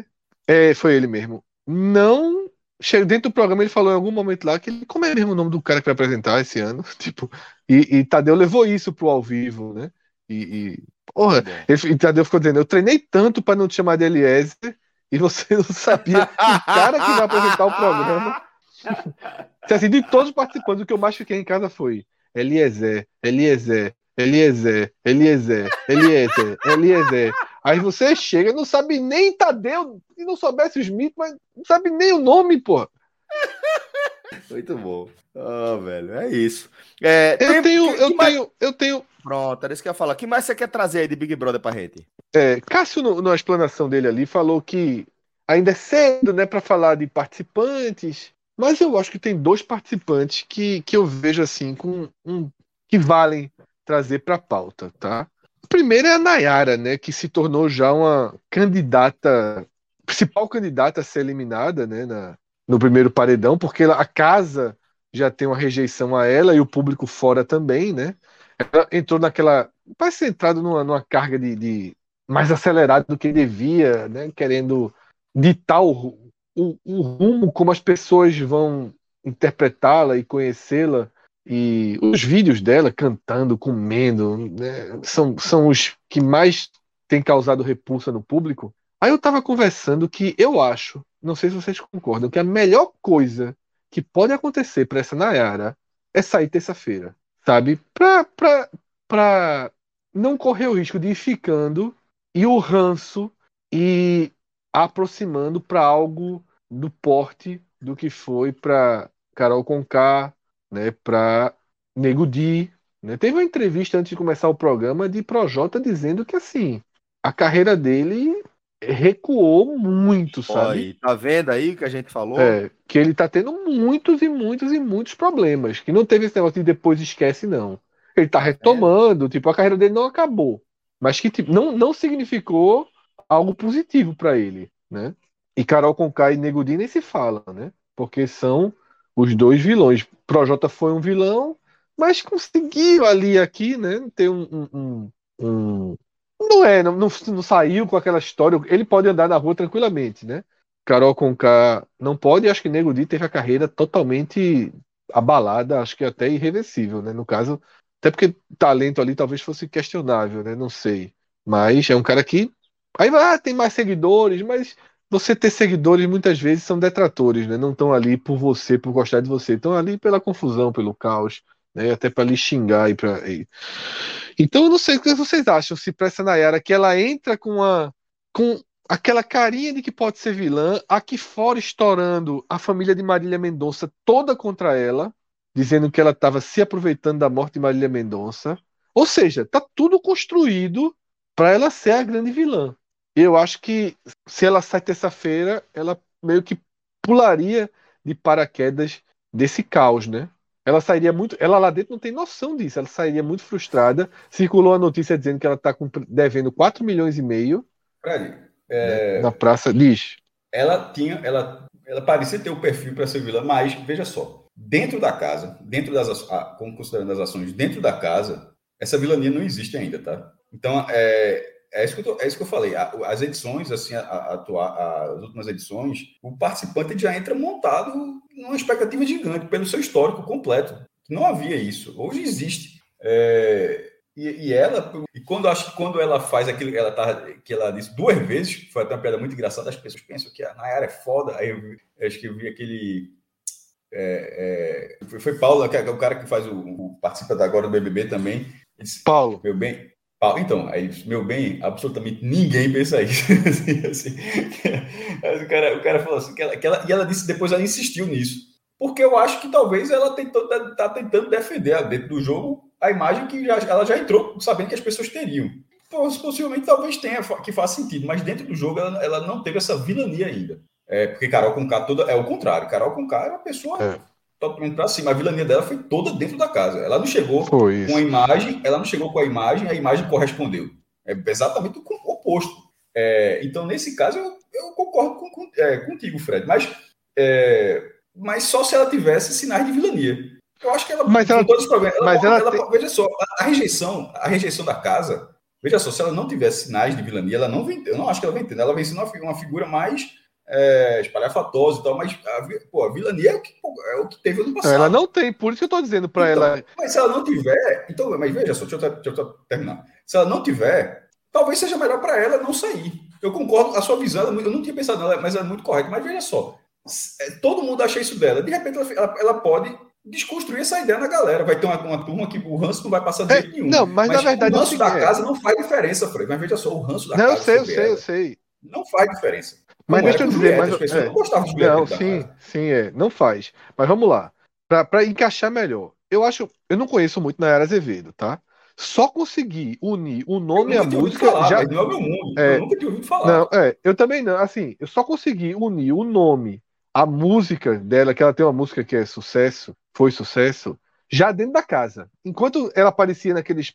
É, foi ele mesmo. Não. Dentro do programa, ele falou em algum momento lá que ele. Como é mesmo o nome do cara que vai apresentar esse ano? Tipo, e, e Tadeu levou isso pro ao vivo, né? E, e- porra, Bom. ele, e Tadeu ficou dizendo: eu treinei tanto pra não te chamar de Eliezer e você não sabia que o cara que vai apresentar o programa. assim, de todos os participantes, o que eu mais fiquei em casa foi Eliezer, Eliezer, Eliezer, Eliezer, Eliezer, Eliezer. Aí você chega, não sabe nem Tadeu, e não soubesse os mitos, mas não sabe nem o nome, pô. Muito bom. Ah, velho, é isso. É, Eu tem- tenho, que- eu que mais- tenho, eu tenho. Pronto, era isso que eu ia falar. O que mais você quer trazer aí de Big Brother pra gente? É, Cássio, no- na explanação dele ali, falou que ainda é cedo, né, para falar de participantes, mas eu acho que tem dois participantes que, que eu vejo assim com um que valem trazer para a pauta, tá? O primeiro é a Nayara, né, que se tornou já uma candidata, principal candidata a ser eliminada, né, na, no primeiro paredão, porque a casa já tem uma rejeição a ela e o público fora também, né? Ela entrou naquela. Parece ter entrado numa, numa carga de, de mais acelerada do que devia, né? Querendo ditar o, o, o rumo como as pessoas vão interpretá-la e conhecê-la. E os vídeos dela cantando, comendo, né, são, são os que mais têm causado repulsa no público. Aí eu tava conversando que eu acho, não sei se vocês concordam, que a melhor coisa que pode acontecer para essa Nayara é sair terça-feira, sabe? Pra, pra, pra não correr o risco de ir ficando e o ranço e aproximando para algo do porte do que foi para Carol Conká, né? Para Nego Di, né? Teve uma entrevista antes de começar o programa de Projota dizendo que assim a carreira dele recuou muito, sabe? tá vendo aí o que a gente falou? É, que ele tá tendo muitos e muitos e muitos problemas. Que não teve esse negócio de depois esquece, não. Ele tá retomando, tipo, a carreira dele não acabou. Mas que tipo, não, não significou algo positivo pra ele, né? E Carol Conká e Nego nem se fala, né? Porque são os dois vilões. Projota foi um vilão, mas conseguiu ali aqui, né? Ter um, um, um- um- não é, não, não, não saiu com aquela história. Ele pode andar na rua tranquilamente, né? Carol Conká não pode, acho que Nego Di teve a carreira totalmente abalada, acho que até irreversível, né? No caso, até porque talento ali talvez fosse questionável, né? Não sei. Mas é um cara que aí ah, tem mais seguidores, mas você ter seguidores muitas vezes são detratores, né? Não estão ali por você, por gostar de você, estão ali pela confusão, pelo caos, né? Até para lhe xingar e para então eu não sei o que vocês acham se para essa Nayara que ela entra com uma com aquela carinha de que pode ser vilã, aqui fora estourando a família de Marília Mendonça toda contra ela, dizendo que ela estava se aproveitando da morte de Marília Mendonça. Ou seja, tá tudo construído para ela ser a grande vilã. eu acho que se ela sai terça-feira, ela meio que pularia de paraquedas desse caos, né? Ela sairia muito. Ela lá dentro não tem noção disso. Ela sairia muito frustrada. Circulou a notícia dizendo que ela está devendo 4 milhões e meio. Fred, é... na praça. Diz. Ela tinha. Ela, ela parecia ter o perfil para ser vilã, mas veja só. Dentro da casa, dentro das como considerando as ações, dentro da casa, essa vilania não existe ainda, tá? Então, é, é isso, que eu, tô, é isso que eu falei. As edições, assim, a, a, as últimas edições, o participante já entra montado numa expectativa gigante, pelo seu histórico completo. Não havia isso. Hoje existe. É, e, e, ela, e quando acho que quando ela faz aquilo que ela, tá, que ela disse duas vezes, foi até uma piada muito engraçada, as pessoas pensam que a Nayara é foda. Aí eu, eu acho que eu vi aquele. É, é, foi Paulo, que é o cara que faz o, o participa agora do BBB também. Paulo. Meu bem, então, aí, meu bem, absolutamente ninguém pensa isso. assim, assim. o, cara, o cara falou assim, que ela, que ela, e ela disse, depois ela insistiu nisso. Porque eu acho que talvez ela tentou, tá, tá tentando defender dentro do jogo a imagem que já, ela já entrou sabendo que as pessoas teriam. Possivelmente talvez tenha que faz sentido, mas dentro do jogo ela, ela não teve essa vilania ainda. É, porque Carol Conká toda é o contrário. Carol Conká é uma pessoa é totalmente para cima. A vilania dela foi toda dentro da casa. Ela não chegou com a imagem, ela não chegou com a imagem, a imagem correspondeu. É exatamente o oposto. É, então, nesse caso, eu, eu concordo com, com, é, contigo, Fred. Mas, é, mas só se ela tivesse sinais de vilania. Eu acho que ela, mas ela, todos os problemas, ela, mas ela, ela tem... veja só, a, a, rejeição, a rejeição da casa, veja só, se ela não tivesse sinais de vilania, ela não vem, eu não acho que ela vem tendo, ela vem sendo uma, uma figura mais é, espalhafatosa e tal, mas a, pô, a vilania é o, que, é o que teve ano passado. Ela não tem, por isso que eu tô dizendo para então, ela. Mas se ela não tiver, então, mas veja só, deixa eu, deixa eu terminar. Se ela não tiver, talvez seja melhor para ela não sair. Eu concordo, a sua visão, eu não tinha pensado nela, mas é muito correta. Mas veja só, é, todo mundo acha isso dela. De repente, ela, ela pode desconstruir essa ideia na galera. Vai ter uma, uma turma que o ranço não vai passar de é, nenhum. Não, mas, mas na verdade. O ranço da casa não faz diferença, Fred. Mas veja só, o ranço da não, casa. Eu sei, eu sei, eu sei. Não faz diferença. Mas deixa eu dizer, mas, pessoas é, não gostavam de Não, sim, sim, é, não faz. Mas vamos lá. Para encaixar melhor. Eu acho, eu não conheço muito Nayara Azevedo, tá? Só conseguir unir o nome e a música falar, já não é meu mundo. É, eu nunca tinha ouvido falar. Não, é, eu também não. Assim, eu só consegui unir o nome, a música dela, que ela tem uma música que é sucesso, foi sucesso, já dentro da casa. Enquanto ela aparecia naqueles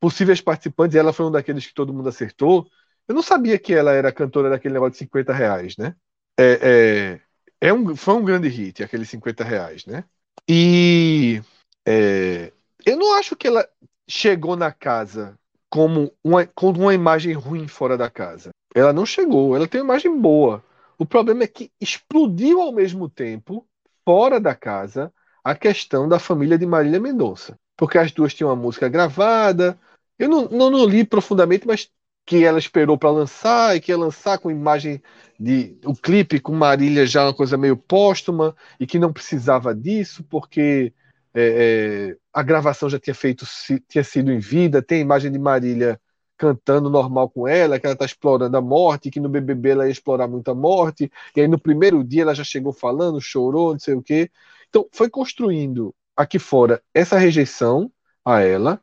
possíveis participantes, ela foi um daqueles que todo mundo acertou. Eu não sabia que ela era cantora daquele negócio de 50 reais, né? É, é, é um, foi um grande hit, aqueles 50 reais, né? E é, eu não acho que ela chegou na casa como uma, com uma imagem ruim fora da casa. Ela não chegou, ela tem uma imagem boa. O problema é que explodiu ao mesmo tempo, fora da casa, a questão da família de Marília Mendonça. Porque as duas tinham uma música gravada. Eu não, não, não li profundamente, mas que ela esperou para lançar e que ia lançar com imagem de o clipe com Marília já uma coisa meio póstuma e que não precisava disso porque é, é, a gravação já tinha feito tinha sido em vida tem imagem de Marília cantando normal com ela que ela está explorando a morte que no BBB ela ia explorar muita morte e aí no primeiro dia ela já chegou falando chorou não sei o quê. Então foi construindo aqui fora essa rejeição a ela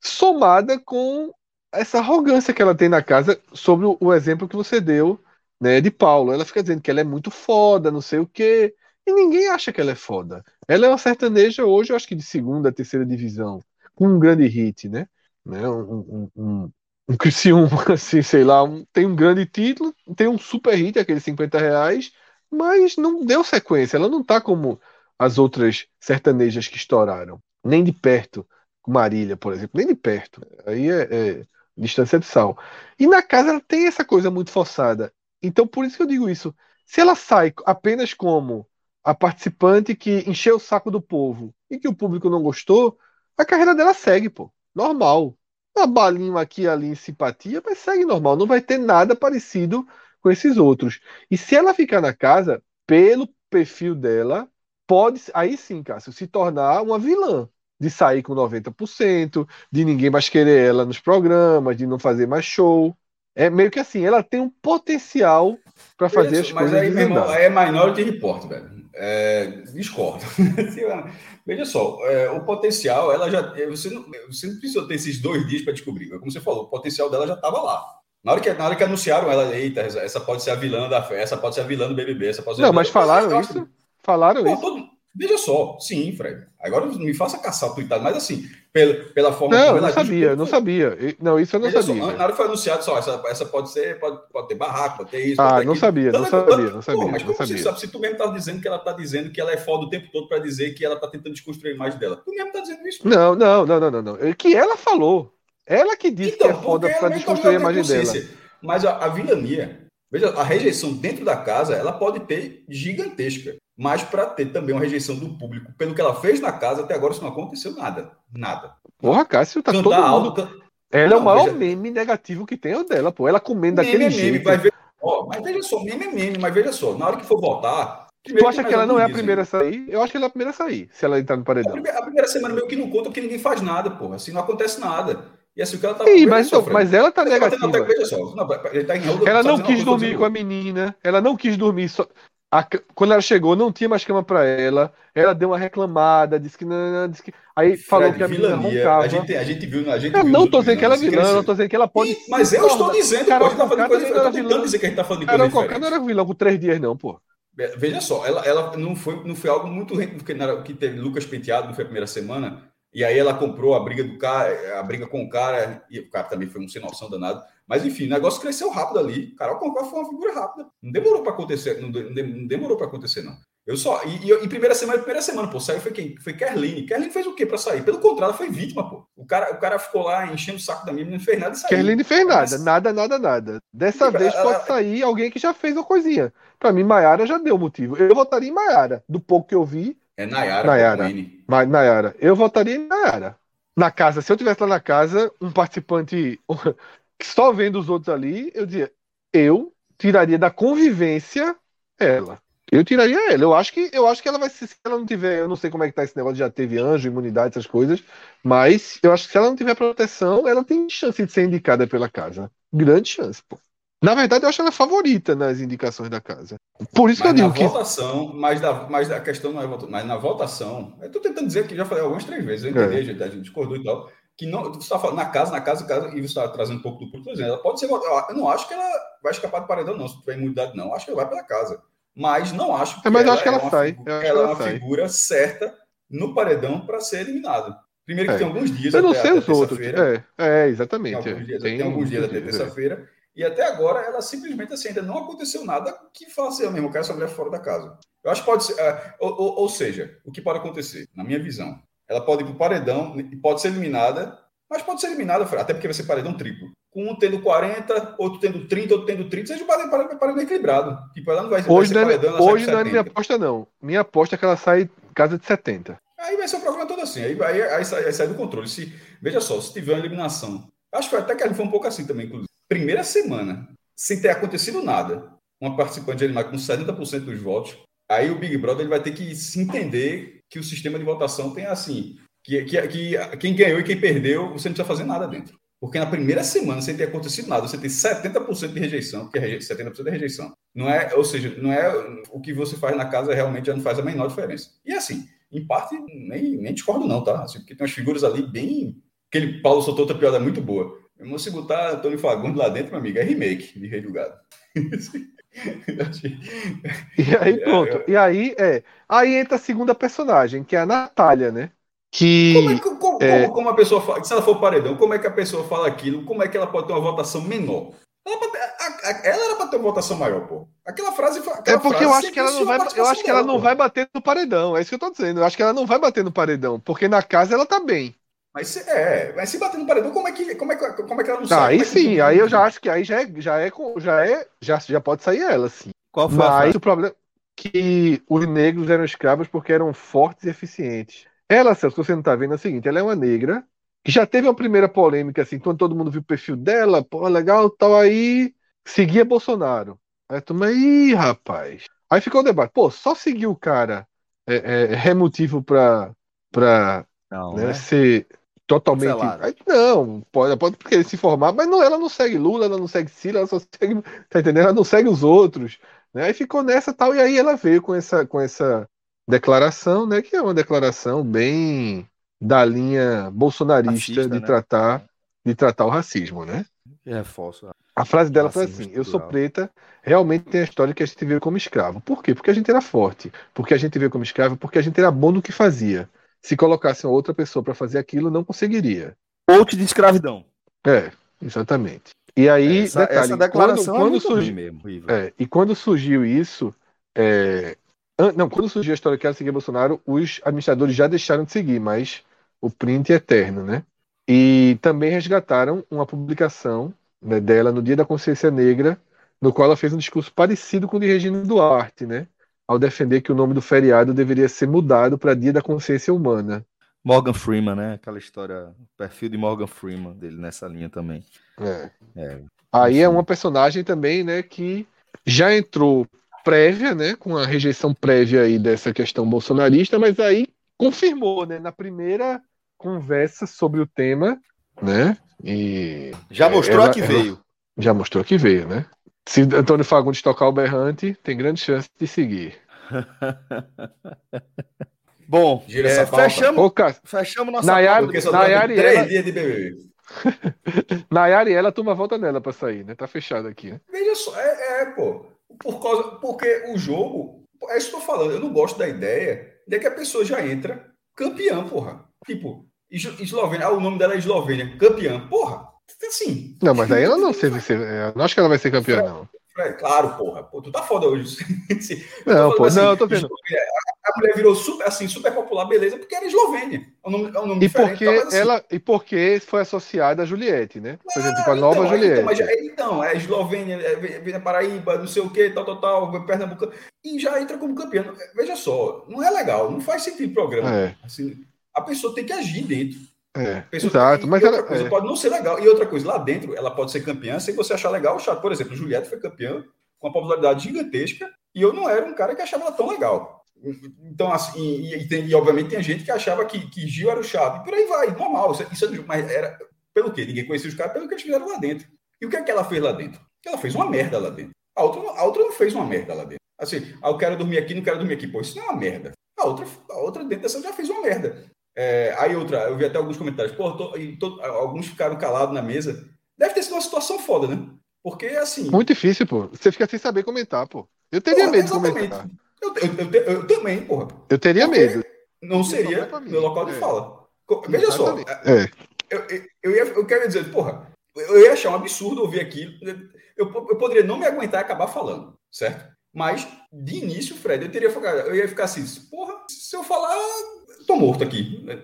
somada com essa arrogância que ela tem na casa sobre o, exemplo que você deu, né, de Paulo. Ela fica dizendo que ela é muito foda, não sei o quê, e ninguém acha que ela é foda. Ela é uma sertaneja hoje, eu acho que de segunda, terceira divisão, com um grande hit, né? né um, um, um, um Criciúma, assim, sei lá, um, tem um grande título, tem um super hit, aqueles 50 reais, mas não deu sequência. Ela não tá como as outras sertanejas que estouraram, nem de perto. Marília, por exemplo, nem de perto. Aí é, é distância de sal. E na casa ela tem essa coisa muito forçada. Então, por isso que eu digo isso. Se ela sai apenas como a participante que encheu o saco do povo e que o público não gostou, a carreira dela segue, pô. Normal. Uma balinha aqui e ali em simpatia, mas segue normal. Não vai ter nada parecido com esses outros. E se ela ficar na casa, pelo perfil dela, pode, aí sim, Cássio, se tornar uma vilã de sair com 90%, de ninguém mais querer ela nos programas, de não fazer mais show. É meio que assim, ela tem um potencial para fazer Isso, as mas coisas. Mas aí, irmão, é Minority Report, velho. É, discordo. Veja só, é, o potencial, ela já. Você não, você não precisou ter esses dois dias para descobrir. Como você falou, o potencial dela já estava lá. Na hora, que, na hora que anunciaram ela, eita, essa pode ser a vilã da festa, essa pode ser a vilã do BBB, essa pode ser Não, mas falaram isso. Falaram Pô, isso. Todo, Veja só, sim, Fred. Agora me faça caçar o tweetado, mas assim, pela, pela forma Não, eu não sabia, não sabia. Não, isso eu não Veja sabia. Só, na hora foi anunciado, só, essa, essa pode ser, pode, pode ter barraco, pode ter isso. Ah, pode não sabia, não sabia, não sabia. Pô, mas como sabia. você sabe? Se tu mesmo tá dizendo que ela tá dizendo que ela é foda o tempo todo para dizer que ela tá tentando desconstruir a imagem dela. Tu mesmo tá dizendo isso? Não, não, não, não, não. não. Que ela falou. Ela que disse então, que é foda para desconstruir a imagem dela. Mas a, a vilania, veja, a rejeição dentro da casa, ela pode ter gigantesca mas para ter também uma rejeição do público pelo que ela fez na casa, até agora isso não aconteceu nada. Nada. Porra, Cássio, tá todo mundo... Alto, Ela não, é o maior veja... meme negativo que tem o dela, pô. Ela comendo meme daquele é meme, jeito. Mas veja, ó, mas veja só, meme é meme, mas veja só, na hora que for voltar... Tu acha que ela não é a primeira a sair? Eu acho que ela é a primeira a sair, se ela entrar no paredão. A primeira, a primeira semana meio que não conta porque ninguém faz nada, porra. Assim, não acontece nada. E assim, o que ela tá. Sim, mas, então, mas ela tá negativa. Até, só, não, tá ela não quis dormir com a menina. Ela não quis dormir só. A, quando ela chegou, não tinha mais cama para ela. Ela deu uma reclamada, disse que não. Disse que, aí Fred, falou que a menina roncava. A gente, a gente viu. A gente eu não tô dizendo que ela é vilã, eu tô dizendo que ela pode. E, mas eu estou dizendo, Carol pô, tá falando coisa Eu tô tentando dizer que a gente tá falando de coisa Carol não era vilã com três dias, não, pô. Veja só, ela, ela não, foi, não foi algo muito. Porque que teve Lucas Penteado, não foi a primeira semana. E aí ela comprou a briga do cara, a briga com o cara, e o cara também foi um sem noção danado. Mas enfim, o negócio cresceu rápido ali. Carol Conká foi uma figura rápida. Não demorou para acontecer, não, demorou para acontecer, não. Eu só. E, e, em primeira semana, primeira semana, pô, saiu foi quem? Foi Kerline. Kerline fez o quê para sair? Pelo contrário, foi vítima, pô. O cara, o cara ficou lá enchendo o saco da minha, não fez nada e saiu. Kerline fez nada, Mas... nada, nada, nada. Dessa vez ela, pode sair alguém que já fez uma coisinha. Para mim, Maiara já deu motivo. Eu votaria em Maiara. Do pouco que eu vi. É Nayara. Nayara. Mas, Nayara. Eu votaria em Nayara na casa, se eu tivesse lá na casa, um participante só vendo os outros ali, eu dizia, eu tiraria da convivência ela. Eu tiraria ela. Eu acho que eu acho que ela vai se ela não tiver, eu não sei como é que tá esse negócio, já teve anjo, imunidade, essas coisas, mas eu acho que se ela não tiver proteção, ela tem chance de ser indicada pela casa. Grande chance, pô. Na verdade, eu acho ela favorita nas indicações da casa. Por isso mas que eu digo que. Votação, mas, da, mas a questão não é votação. Mas na votação, eu estou tentando dizer que já falei algumas três vezes, eu entendi, é. a, gente, a gente discordou e tal. Que não, você está falando na casa, na casa, casa, e você está trazendo um pouco do público, ela pode ser votada. Eu não acho que ela vai escapar do paredão, não, se tiver imunidade, não. Acho que ela vai pela casa. Mas não acho que, é, mas ela, acho que ela, é sai. Figura, ela, é uma sai. figura certa no paredão para ser eliminada. Primeiro que é. tem alguns dias. Eu não sei os outros. É, é, exatamente. Tem alguns dias, tem, tem alguns dias até terça-feira. E até agora ela simplesmente assim, ainda não aconteceu nada que faça eu mesmo, quero essa mulher fora da casa. Eu acho que pode ser. Uh, ou, ou, ou, seja, o que pode acontecer, na minha visão, ela pode ir para o paredão e pode ser eliminada, mas pode ser eliminada, até porque vai ser paredão triplo. Com um tendo 40, outro tendo 30, outro tendo 30, seja um paredão, paredão, paredão equilibrado. Tipo, ela não vai, hoje vai ser paredão, Hoje não é minha aposta, não. Minha aposta é que ela sai casa de 70. Aí vai ser o programa todo assim. Aí, aí, aí, sai, aí sai do controle. Se, veja só, se tiver uma eliminação. Acho que até que ele foi um pouco assim também, inclusive primeira semana, sem ter acontecido nada, uma participante animais com 70% dos votos, aí o Big Brother ele vai ter que se entender que o sistema de votação tem assim, que, que, que quem ganhou e quem perdeu, você não precisa fazer nada dentro. Porque na primeira semana, sem ter acontecido nada, você tem 70% de rejeição, que é 70% de rejeição. Não é, ou seja, não é o que você faz na casa realmente já não faz a menor diferença. E assim, em parte, nem, nem discordo não, tá? Assim, porque tem umas figuras ali bem... Aquele Paulo soltou outra piada muito boa. Irmão, se botar Antônio Fagundes lá dentro, meu amigo, é remake de Rei do Gado. e aí, pronto. E aí, é. Aí entra a segunda personagem, que é a Natália, né? Que. Como, é, como, é... como a pessoa fala, se ela for paredão, como é que a pessoa fala aquilo? Como é que ela pode ter uma votação menor? Ela, ela era para ter uma votação maior, pô. Aquela frase aquela É porque eu acho que ela não vai, eu acho que ela não vai bater no paredão. É isso que eu tô dizendo. Eu acho que ela não vai bater no paredão, porque na casa ela tá bem. Mas se, é, mas se bater no paredão, como é que, como é que, como é que ela não tá, sai? Aí é sim, aí eu já acho que aí já é, já é, já é, já, já pode sair ela, sim. Qual foi mas o problema que os negros eram escravos porque eram fortes e eficientes. Ela, Celso, você não tá vendo é o seguinte, ela é uma negra que já teve uma primeira polêmica, assim, quando todo mundo viu o perfil dela, pô, legal, tal, aí seguia Bolsonaro. Aí tu, aí, rapaz. Aí ficou o debate, pô, só seguir o cara é, é, é motivo pra, pra não, né, né? ser totalmente. Aí, não, pode, pode querer se informar, mas não, ela não segue Lula, ela não segue Ciro, ela só segue. Tá entendendo? Ela não segue os outros. Né? Aí ficou nessa tal, e aí ela veio com essa, com essa declaração, né? Que é uma declaração bem da linha bolsonarista Racista, de né? tratar de tratar o racismo, né? É falso. A frase dela foi assim: Eu sou preta, realmente tem a história que a gente veio como escravo. Por quê? Porque a gente era forte. Porque a gente veio como escravo, porque a gente era bom no que fazia. Se colocasse outra pessoa para fazer aquilo, não conseguiria. Ponte de escravidão. É, exatamente. E aí, essa, detalhe, essa declaração quando, é quando surgiu, mesmo. É, e quando surgiu isso, é, não, quando surgiu a história que era seguir Bolsonaro, os administradores já deixaram de seguir, mas o print é eterno, né? E também resgataram uma publicação né, dela no Dia da Consciência Negra, no qual ela fez um discurso parecido com o de Regina Duarte, né? Ao defender que o nome do feriado deveria ser mudado para Dia da Consciência Humana. Morgan Freeman, né? Aquela história, o perfil de Morgan Freeman dele nessa linha também. É. é. Aí é uma personagem também, né, que já entrou prévia, né, com a rejeição prévia aí dessa questão bolsonarista, mas aí confirmou, né, na primeira conversa sobre o tema, né, e já mostrou ela, que veio. Já mostrou que veio, né? Se Antônio Fagundes tocar o berrante, tem grande chance de seguir. Bom, é, fechamos, Ô, fechamos nossa Nayara, Nayara e ela... dias de bebê. Nayara e ela toma volta nela para sair, né? Tá fechado aqui. Né? Veja só, é, é, pô. Por causa, porque o jogo, é isso que eu tô falando, eu não gosto da ideia de que a pessoa já entra campeã, porra. Tipo, Eslovênia, ah, o nome dela é Eslovênia, campeã. Porra, assim. Não, mas aí ela não sei se é, não acho que ela vai ser campeã, não. Claro, porra. Pô, tu tá foda hoje. não, pô, assim, não, eu tô vendo. A, mulher virou super, assim, super popular, beleza, porque era Eslovênia. É um nome, é um nome e porque assim. ela E porque foi associada a Juliette, né? Por exemplo, tipo, a nova então, Juliette. Então, mas, então, é Eslovênia, é Paraíba, não sei o que, tal, tal, tal, Pernambuco. E já entra como campeão. Veja só, não é legal, não faz sentido o programa. É. Assim, a pessoa tem que agir dentro. É, exato, mas ela, coisa, é. pode não ser legal. E outra coisa, lá dentro, ela pode ser campeã sem você achar legal o chato. Por exemplo, Juliette foi campeã com uma popularidade gigantesca e eu não era um cara que achava ela tão legal. Então, assim, e, e, tem, e obviamente tem gente que achava que, que Gil era o chato. E por aí vai, normal. Isso, isso, mas era pelo quê? Ninguém conhecia os caras pelo que eles fizeram lá dentro. E o que é que ela fez lá dentro? Ela fez uma merda lá dentro. A outra, a outra não fez uma merda lá dentro. Assim, ah, eu quero dormir aqui, não quero dormir aqui. Pô, isso não é uma merda. A outra, a outra dentro dessa já fez uma merda. É, aí outra, eu vi até alguns comentários, pô, tô, tô, alguns ficaram calados na mesa. Deve ter sido uma situação foda, né? Porque assim. Muito difícil, pô. Você fica sem saber comentar, pô. Eu teria porra, medo exatamente. de comentar. Eu, eu, eu, eu, também, porra. Eu teria Porque medo. Não seria no local de é. fala. Veja só. É. Eu, eu, ia, eu quero dizer, porra, eu ia achar um absurdo ouvir aquilo. Eu, eu poderia não me aguentar e acabar falando, certo? Mas, de início, Fred, eu teria eu ia ficar assim, porra, se eu falar, tô morto aqui. Né?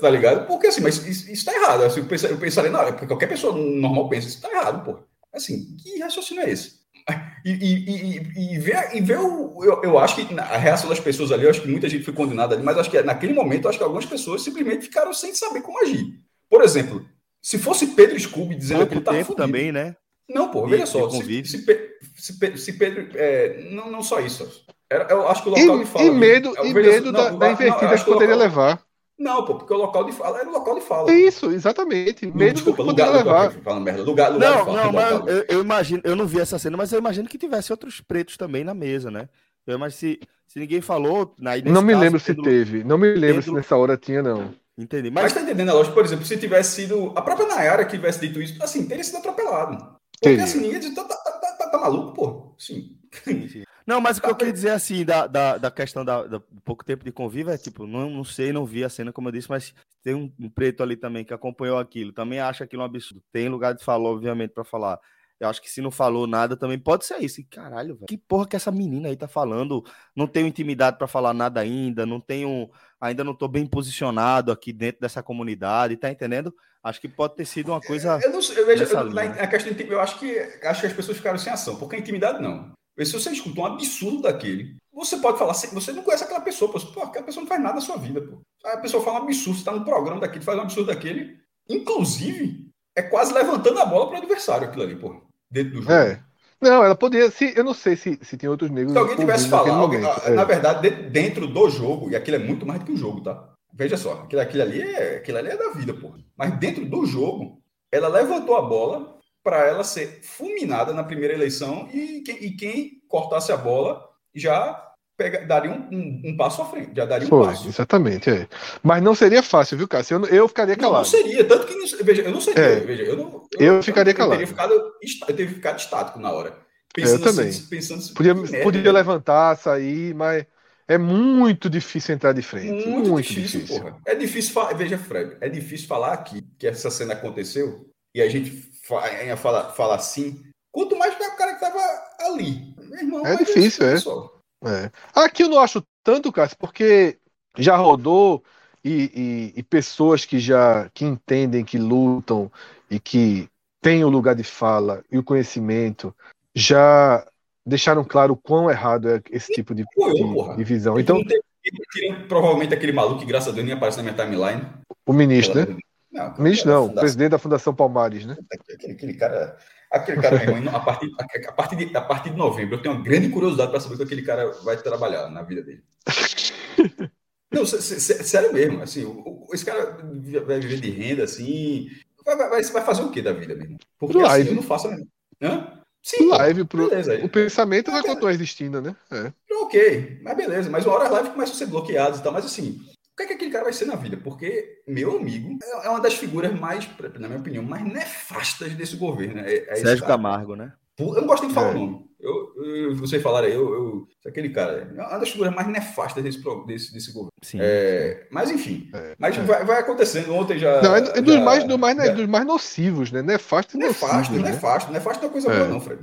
Tá, ligado? Porque assim, mas isso, isso tá errado. Assim, eu, pensaria, eu pensaria, não, porque qualquer pessoa normal pensa, isso tá errado, pô. Assim, que raciocínio é esse? E, e, e, e, ver, e ver o. Eu, eu acho que a reação das pessoas ali, eu acho que muita gente foi condenada ali, mas acho que naquele momento, acho que algumas pessoas simplesmente ficaram sem saber como agir. Por exemplo, se fosse Pedro Scooby dizendo que ele tá tempo também, né? Não, pô, veja só. Se, se, se, se, Pedro. É, não, não só isso. Era, eu acho que o local de fala. E medo, e medo da, não, da invertida não, que poderia local, levar. Não, pô, porque o local de fala era o local de fala. Isso, exatamente. Medo desculpa, do que lugar, poderia levar. Falando merda, lugar, lugar não, fala, não, mas eu, eu, imagino, eu não vi essa cena, mas eu imagino que tivesse outros pretos também na mesa, né? Eu imagino se, se ninguém falou. Aí, não me caso, lembro se teve. Não me lembro se nessa hora tinha, não. Entendi. Mas... mas tá entendendo a lógica, por exemplo, se tivesse sido. A própria Nayara que tivesse dito isso, assim, teria sido atropelado. Porque Teria. assim, ninguém diz, tá, tá, tá, tá, tá maluco, pô? Sim. Não, mas o que eu queria dizer assim, da, da, da questão da, da, pouco tempo de convívio é tipo, não, não sei, não vi a cena, como eu disse, mas tem um, um preto ali também que acompanhou aquilo, também acha aquilo um absurdo. Tem lugar de falar, obviamente, para falar. Eu acho que se não falou nada também pode ser isso. E, caralho, velho, que porra que essa menina aí tá falando? Não tenho intimidade para falar nada ainda, não tenho, ainda não tô bem posicionado aqui dentro dessa comunidade, tá entendendo? Acho que pode ter sido uma coisa. Eu não sei, eu vejo, eu, a questão de, eu acho que acho que as pessoas ficaram sem ação, porque a intimidade não. Se você escuta um absurdo daquele, você pode falar, você não conhece aquela pessoa, pô, aquela pessoa não faz nada na sua vida, pô. A pessoa fala um absurdo, você tá no programa daquele, faz um absurdo daquele. Inclusive, é quase levantando a bola para o adversário aquilo ali, pô. Dentro do jogo. É. Não, ela poderia. Se, eu não sei se, se tem outros negros. Se alguém tivesse falado, na é. verdade, dentro do jogo, e aquilo é muito mais do que um jogo, tá? Veja só, aquilo, aquilo, ali, é, aquilo ali é da vida, pô. Mas dentro do jogo, ela levantou a bola para ela ser fulminada na primeira eleição e, e quem cortasse a bola já pega, daria um, um, um, passo à frente, já daria Foi, um passo. Exatamente, é. Mas não seria fácil, viu, Cássio? Eu, eu ficaria calado. Não, não, seria, tanto que, veja, eu não seria, é. veja, eu não... Eu, eu ficaria eu, calado. Eu teria, ficado, eu teria ficado estático na hora. Pensando eu também. Assim, pensando podia merda, podia levantar, sair, mas é muito difícil entrar de frente. Muito, muito difícil, difícil. Porra. É difícil falar, veja, Fred, é difícil falar aqui que essa cena aconteceu e a gente fala, fala, fala assim, quanto mais que o cara que tava ali. Meu irmão, é difícil, é. é. Aqui eu não acho tanto, Cássio, porque já rodou e, e, e, pessoas que já que entendem, que lutam e que têm o lugar de fala e o conhecimento já deixaram claro o quão errado é esse tipo de, de, de visão. Então, provavelmente aquele maluco que, graças a Deus, nem aparece na minha timeline. O ministro, né? Não, o não, o presidente da Fundação Palmares, né? Aquele, aquele cara, aquele cara, a, partir, a, partir de, a partir de novembro, eu tenho uma grande curiosidade para saber o que aquele cara vai trabalhar na vida dele. não, sério mesmo, assim, esse cara vai viver de renda, assim, vai, vai, vai fazer o que da vida mesmo? Porque assim, eu não faço... Hã? Sim, live pro, beleza. O pensamento vai continuar existindo, né? É. Ok, mas beleza. Mas uma hora as lives começam a ser bloqueadas e tal. Mas assim, o que é que aquele cara vai ser na vida? Porque meu amigo é uma das figuras mais, na minha opinião, mais nefastas desse governo. É, é Sérgio Camargo, né? Eu não gosto nem de falar é. o nome. Eu, eu, vocês falaram aí, eu, eu, aquele cara é uma das figuras mais nefastas desse, desse, desse governo. Sim, é, mas enfim, é, mas é. Vai, vai, acontecendo. Ontem já. Não, é, é dos, mais, do mais, já... dos mais nocivos, né? Nefasto e nefasto. Nocivos, né? nefasto, nefasto não é coisa boa, não, Fred.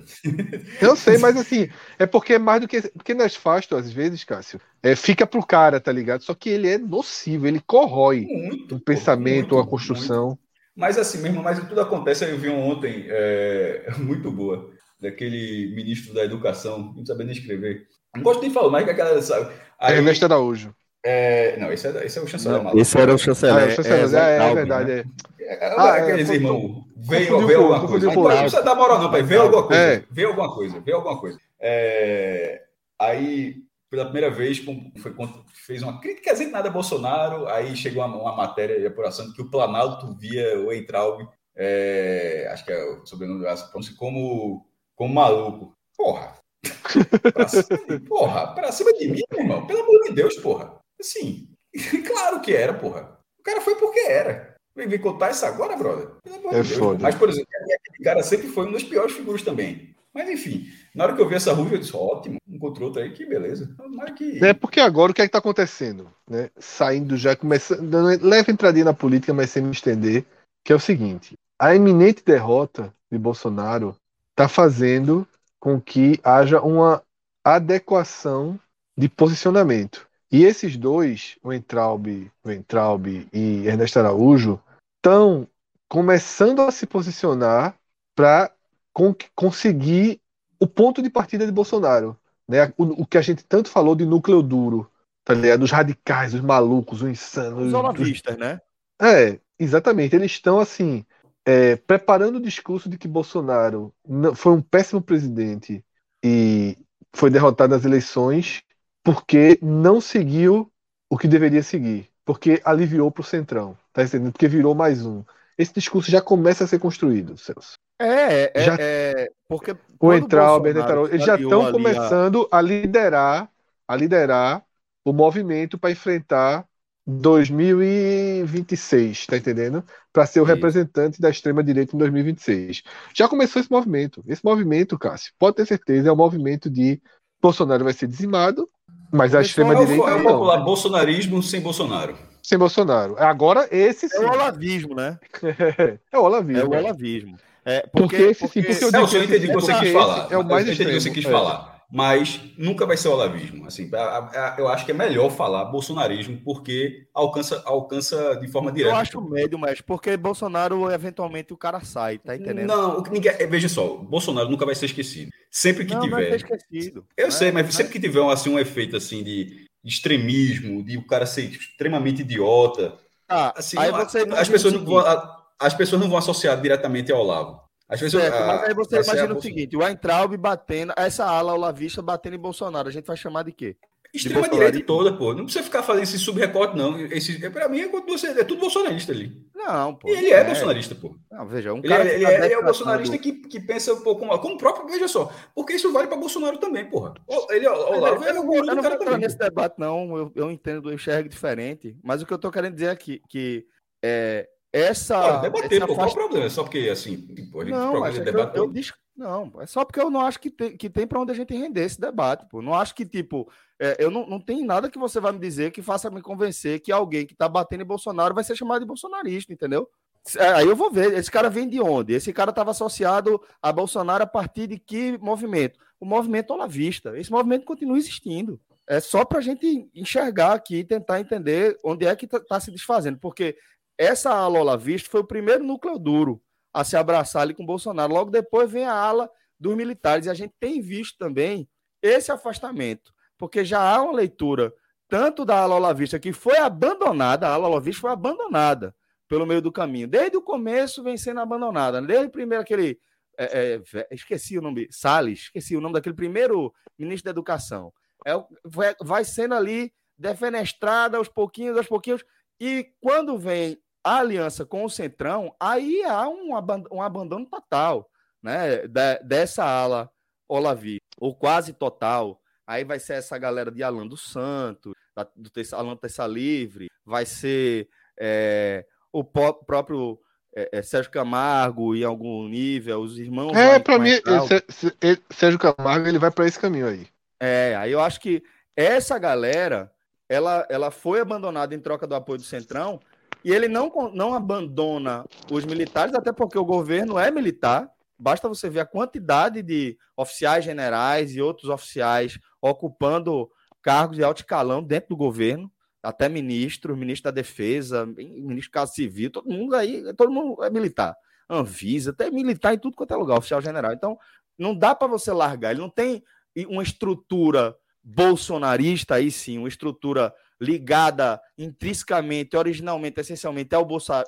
Eu sei, mas assim, é porque é mais do que. Porque nefasto, às vezes, Cássio, é, fica pro cara, tá ligado? Só que ele é nocivo, ele corrói muito, um pensamento, uma construção. Muito. Mas assim mesmo, mas tudo acontece. Eu vi ontem, é, muito boa daquele ministro da educação, não sabia nem escrever. Não gosto nem de falar, mas que a galera sabe. Aí, Ernesto Araújo. É, não, esse é, esse é o chanceler. Não, esse era o chanceler. Ah, é, o chanceler. É, é, é, verdade. Né? É. É, ah, aqueles é, irmãos. Veio, veio alguma coisa. Não precisa dar moral, não, pai. Veio alguma coisa. É. Veio alguma coisa. Veio alguma coisa. É, aí, pela primeira vez, foi, fez uma crítica dizer nada a Bolsonaro. Aí chegou uma, uma matéria de apuração que o Planalto via o Entraub, é, acho que é o sobrenome como como maluco. Porra. pra cima, porra, pra cima de mim, meu irmão. Pelo amor de Deus, porra. Assim, claro que era, porra. O cara foi porque era. Vem, vem contar isso agora, brother? Pelo amor é de Deus. Foda. Mas, por exemplo, aquele cara sempre foi um dos piores figuras também. Mas, enfim, na hora que eu vi essa ruiva, eu disse, ótimo, encontrou outra aí, que beleza. Que... É porque agora o que é que tá acontecendo? Né? Saindo já, começando, leve entradinha na política, mas sem me estender, que é o seguinte, a iminente derrota de Bolsonaro está fazendo com que haja uma adequação de posicionamento. E esses dois, o Entraub, o Entraub e Ernesto Araújo, estão começando a se posicionar para con conseguir o ponto de partida de Bolsonaro. Né? O, o, que a gente tanto falou de núcleo duro, tá ligado? Dos radicais, dos malucos, os insanos. Os olavistas, né? É, exatamente. Eles estão assim é, preparando o discurso de que Bolsonaro foi um péssimo presidente e foi derrotado nas eleições porque não seguiu o que deveria seguir, porque aliviou para o centrão, tá entendendo? Porque virou mais um. Esse discurso já começa a ser construído, Celso. É, é, já, é porque o entrar, o eles já estão começando a... a liderar, a liderar o movimento para enfrentar 2026, tá entendendo? Para ser o Sim. representante da extrema direita em 2026. Já começou esse movimento. Esse movimento, Cássio, pode ter certeza, é o um movimento de Bolsonaro vai ser dizimado, mas a extrema direita é o popular não. bolsonarismo sem Bolsonaro. Sem Bolsonaro. Agora esse sim. É o olavismo, né? é o olavismo. É o olavismo. É, porque, porque esse sim, porque eu, digo, eu entendi o que você quis falar. É o mais eu entendi o que você quis é. falar mas nunca vai ser o olavismo. Assim, eu acho que é melhor falar bolsonarismo porque alcança, alcança de forma direta. Eu acho médio, mas porque Bolsonaro eventualmente o cara sai, tá entendendo? Não, ninguém, veja só, Bolsonaro nunca vai ser esquecido. Sempre que não, tiver. Não vai ser esquecido. Eu é, sei, mas é. sempre que tiver assim um efeito assim de extremismo, de o cara ser extremamente idiota, ah, assim, aí você as pessoas não vão, as pessoas não vão associar diretamente ao Olavo. Às vezes certo, eu, mas aí você imagina o seguinte: o Weintraub batendo, essa ala olavista batendo em Bolsonaro, a gente vai chamar de quê? Extrema-direita toda, pô. Não precisa ficar fazendo esse subrecorte, não. Esse, pra mim, é, é tudo bolsonarista ali. Não, pô. E ele é, é, bolsonarista, pô. Não, veja, um ele, é, ele, é, ele é o bolsonarista que, que pensa um pouco como o próprio, veja só, porque isso vale para Bolsonaro também, porra. Ele, o Olavo é o guru do cara também. nesse debate, não. Eu, eu entendo, eu enxergo diferente. Mas o que eu tô querendo dizer aqui, que é, essa. Pode debater, essa pô, faixa... qual o problema? É só porque, assim, tipo, a gente não, mas é debate. Eu, eu, não, é só porque eu não acho que tem, que tem para onde a gente render esse debate. Pô. Não acho que, tipo, é, eu não, não tem nada que você vai me dizer que faça me convencer que alguém que tá batendo em Bolsonaro vai ser chamado de bolsonarista, entendeu? É, aí eu vou ver, esse cara vem de onde? Esse cara estava associado a Bolsonaro a partir de que movimento? O movimento olavista. Esse movimento continua existindo. É só para a gente enxergar aqui e tentar entender onde é que está tá se desfazendo, porque essa ala olavista foi o primeiro núcleo duro a se abraçar ali com Bolsonaro. Logo depois vem a ala dos militares. E a gente tem visto também esse afastamento, porque já há uma leitura tanto da ala olavista que foi abandonada, a ala olavista foi abandonada pelo meio do caminho. Desde o começo vem sendo abandonada. Desde o primeiro aquele é, é, esqueci o nome, Salles, esqueci o nome daquele primeiro ministro da Educação. É, vai sendo ali defenestrada aos pouquinhos, aos pouquinhos, e quando vem a aliança com o Centrão, aí há um, um abandono total né, dessa ala Olavi, ou quase total. Aí vai ser essa galera de Alan dos Santos, do Alan Terça Livre, vai ser é, o próprio é, é, Sérgio Camargo em algum nível, os irmãos. É, para mim, Sérgio Camargo ele vai para esse caminho aí. É, aí eu acho que essa galera ela, ela foi abandonada em troca do apoio do Centrão e ele não, não abandona os militares, até porque o governo é militar. Basta você ver a quantidade de oficiais generais e outros oficiais ocupando cargos de alto escalão dentro do governo, até ministro, ministro da Defesa, ministro do Caso Civil, todo mundo aí, todo mundo é militar. Anvisa, até militar em tudo quanto é lugar, oficial general. Então, não dá para você largar. Ele não tem uma estrutura bolsonarista, aí sim, uma estrutura ligada intrinsecamente, originalmente, essencialmente ao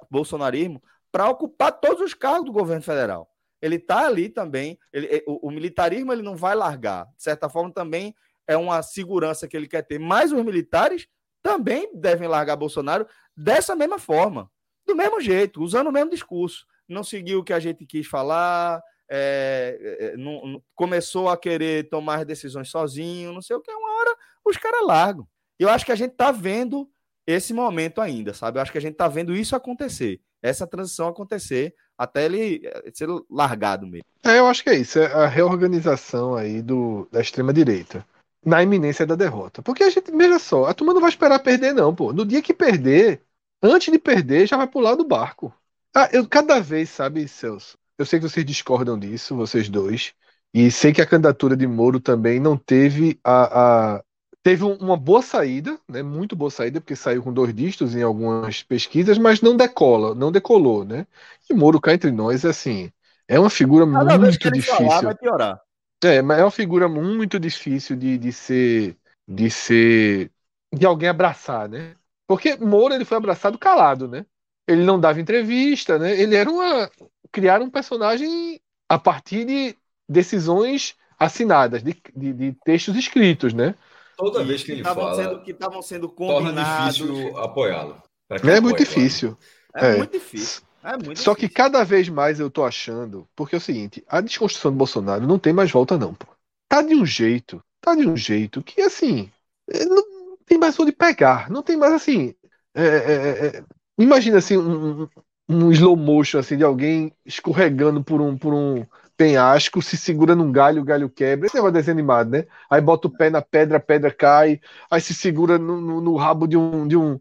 bolsonarismo, para ocupar todos os cargos do governo federal. Ele está ali também, ele, o, o, militarismo ele não vai largar. De certa forma, também é uma segurança que ele quer ter. Mas os militares também devem largar Bolsonaro dessa mesma forma, do mesmo jeito, usando o mesmo discurso. Não seguiu o que a gente quis falar, é, é, não, começou a querer tomar decisões sozinho, não sei o que. Uma hora os caras largam eu acho que a gente está vendo esse momento ainda, sabe? Eu acho que a gente está vendo isso acontecer, essa transição acontecer até ele eh, ser largado mesmo. É, eu acho que é isso, é a reorganização aí do, da extrema direita na iminência da derrota. Porque a gente, veja só, a turma não vai esperar perder não, pô. No dia que perder, antes de perder, já vai pular do barco. Ah, eu cada vez, sabe, Celso, eu sei que vocês discordam disso, vocês dois, e sei que a candidatura de Moro também não teve a, a teve uma boa saída, né? Muito boa saída, porque saiu com dois dígitos em algumas pesquisas, mas não decola, não decolou, né? E Moro cá entre nós, assim, é uma figura Cada muito difícil. Falar, vai piorar. É, mas é uma figura muito difícil de, de ser, de ser, de alguém abraçar, né? Porque Moro ele foi abraçado calado, né? Ele não dava entrevista, né? Ele era uma criar um personagem a partir de decisões assinadas, de, de, de textos escritos, né? Toda vez que ele fala, sendo, que estavam sendo combinados. Torna difícil apoiá-lo. É muito difícil. É, é, muito difícil. É muito Só difícil. que cada vez mais eu tô achando, porque é o seguinte, a desconstrução do Bolsonaro não tem mais volta não, pô. Tá de um jeito, tá de um jeito que assim, é, não tem mais onde pegar, não tem mais assim, é, é, é, imagina assim um, um slow motion assim de alguém escorregando por um por um penhasco, se segura num galho, o galho quebra. Esse negócio desenho animado, né? Aí bota o pé na pedra, a pedra cai, aí se segura no, no, no rabo de um, de, um,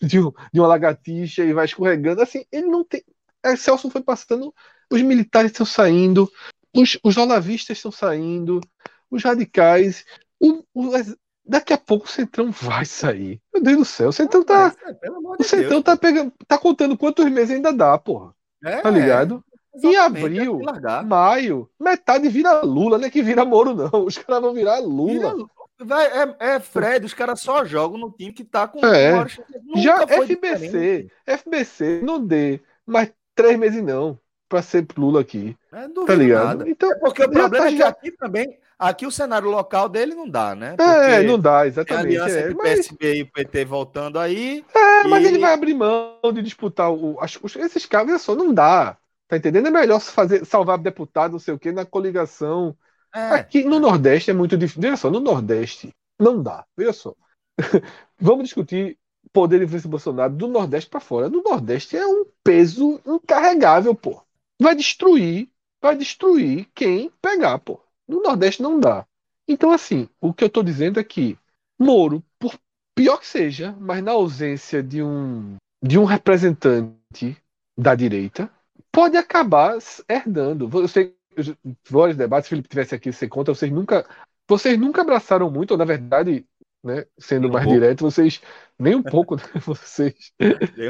de, um, de uma lagartixa e vai escorregando. Assim, ele não tem. É, Celso foi passando, os militares estão saindo, os, os olavistas estão saindo, os radicais. O, o, daqui a pouco o Centrão vai sair. Meu Deus do céu, o Centrão tá. o Centrão Deus, tá pegando. tá contando quantos meses ainda dá, porra. É, tá ligado? Em abril, maio, metade vira Lula, não é que vira Moro, não. Os caras vão virar Lula. Vai, é, é, Fred, os caras só jogam no time que tá com é. Já FBC, diferente. FBC, não dê mais três meses não pra ser Lula aqui. É, tá ligado? Nada. Então, é porque o problema tá é que já... aqui também, Aqui o cenário local dele não dá, né? é, não dá, Tem a exatamente. aliança É, mas, PSB e o PT voltando aí. é, mas e- ele vai abrir mão de disputar o, as- esses caras, só, não dá. Tá entendendo? É melhor fazer, salvar deputado, não sei o quê, na coligação. É, Aqui no Nordeste é muito difícil. Veja só, no Nordeste não dá. Veja só. Vamos discutir poder de influência do Bolsonaro do Nordeste para fora. No Nordeste é um peso incarregável, pô. Vai destruir, vai destruir quem pegar, pô. No Nordeste não dá. Então, assim, o que eu tô dizendo é que Moro, por pior que seja, mas na ausência de um de um representante da direita, pode acabar herdando. Você vários debates, se Felipe tivesse aqui, você conta, vocês nunca, vocês nunca abraçaram muito, ou na verdade, né, sendo um mais pouco. direto, vocês nem um pouco, né, vocês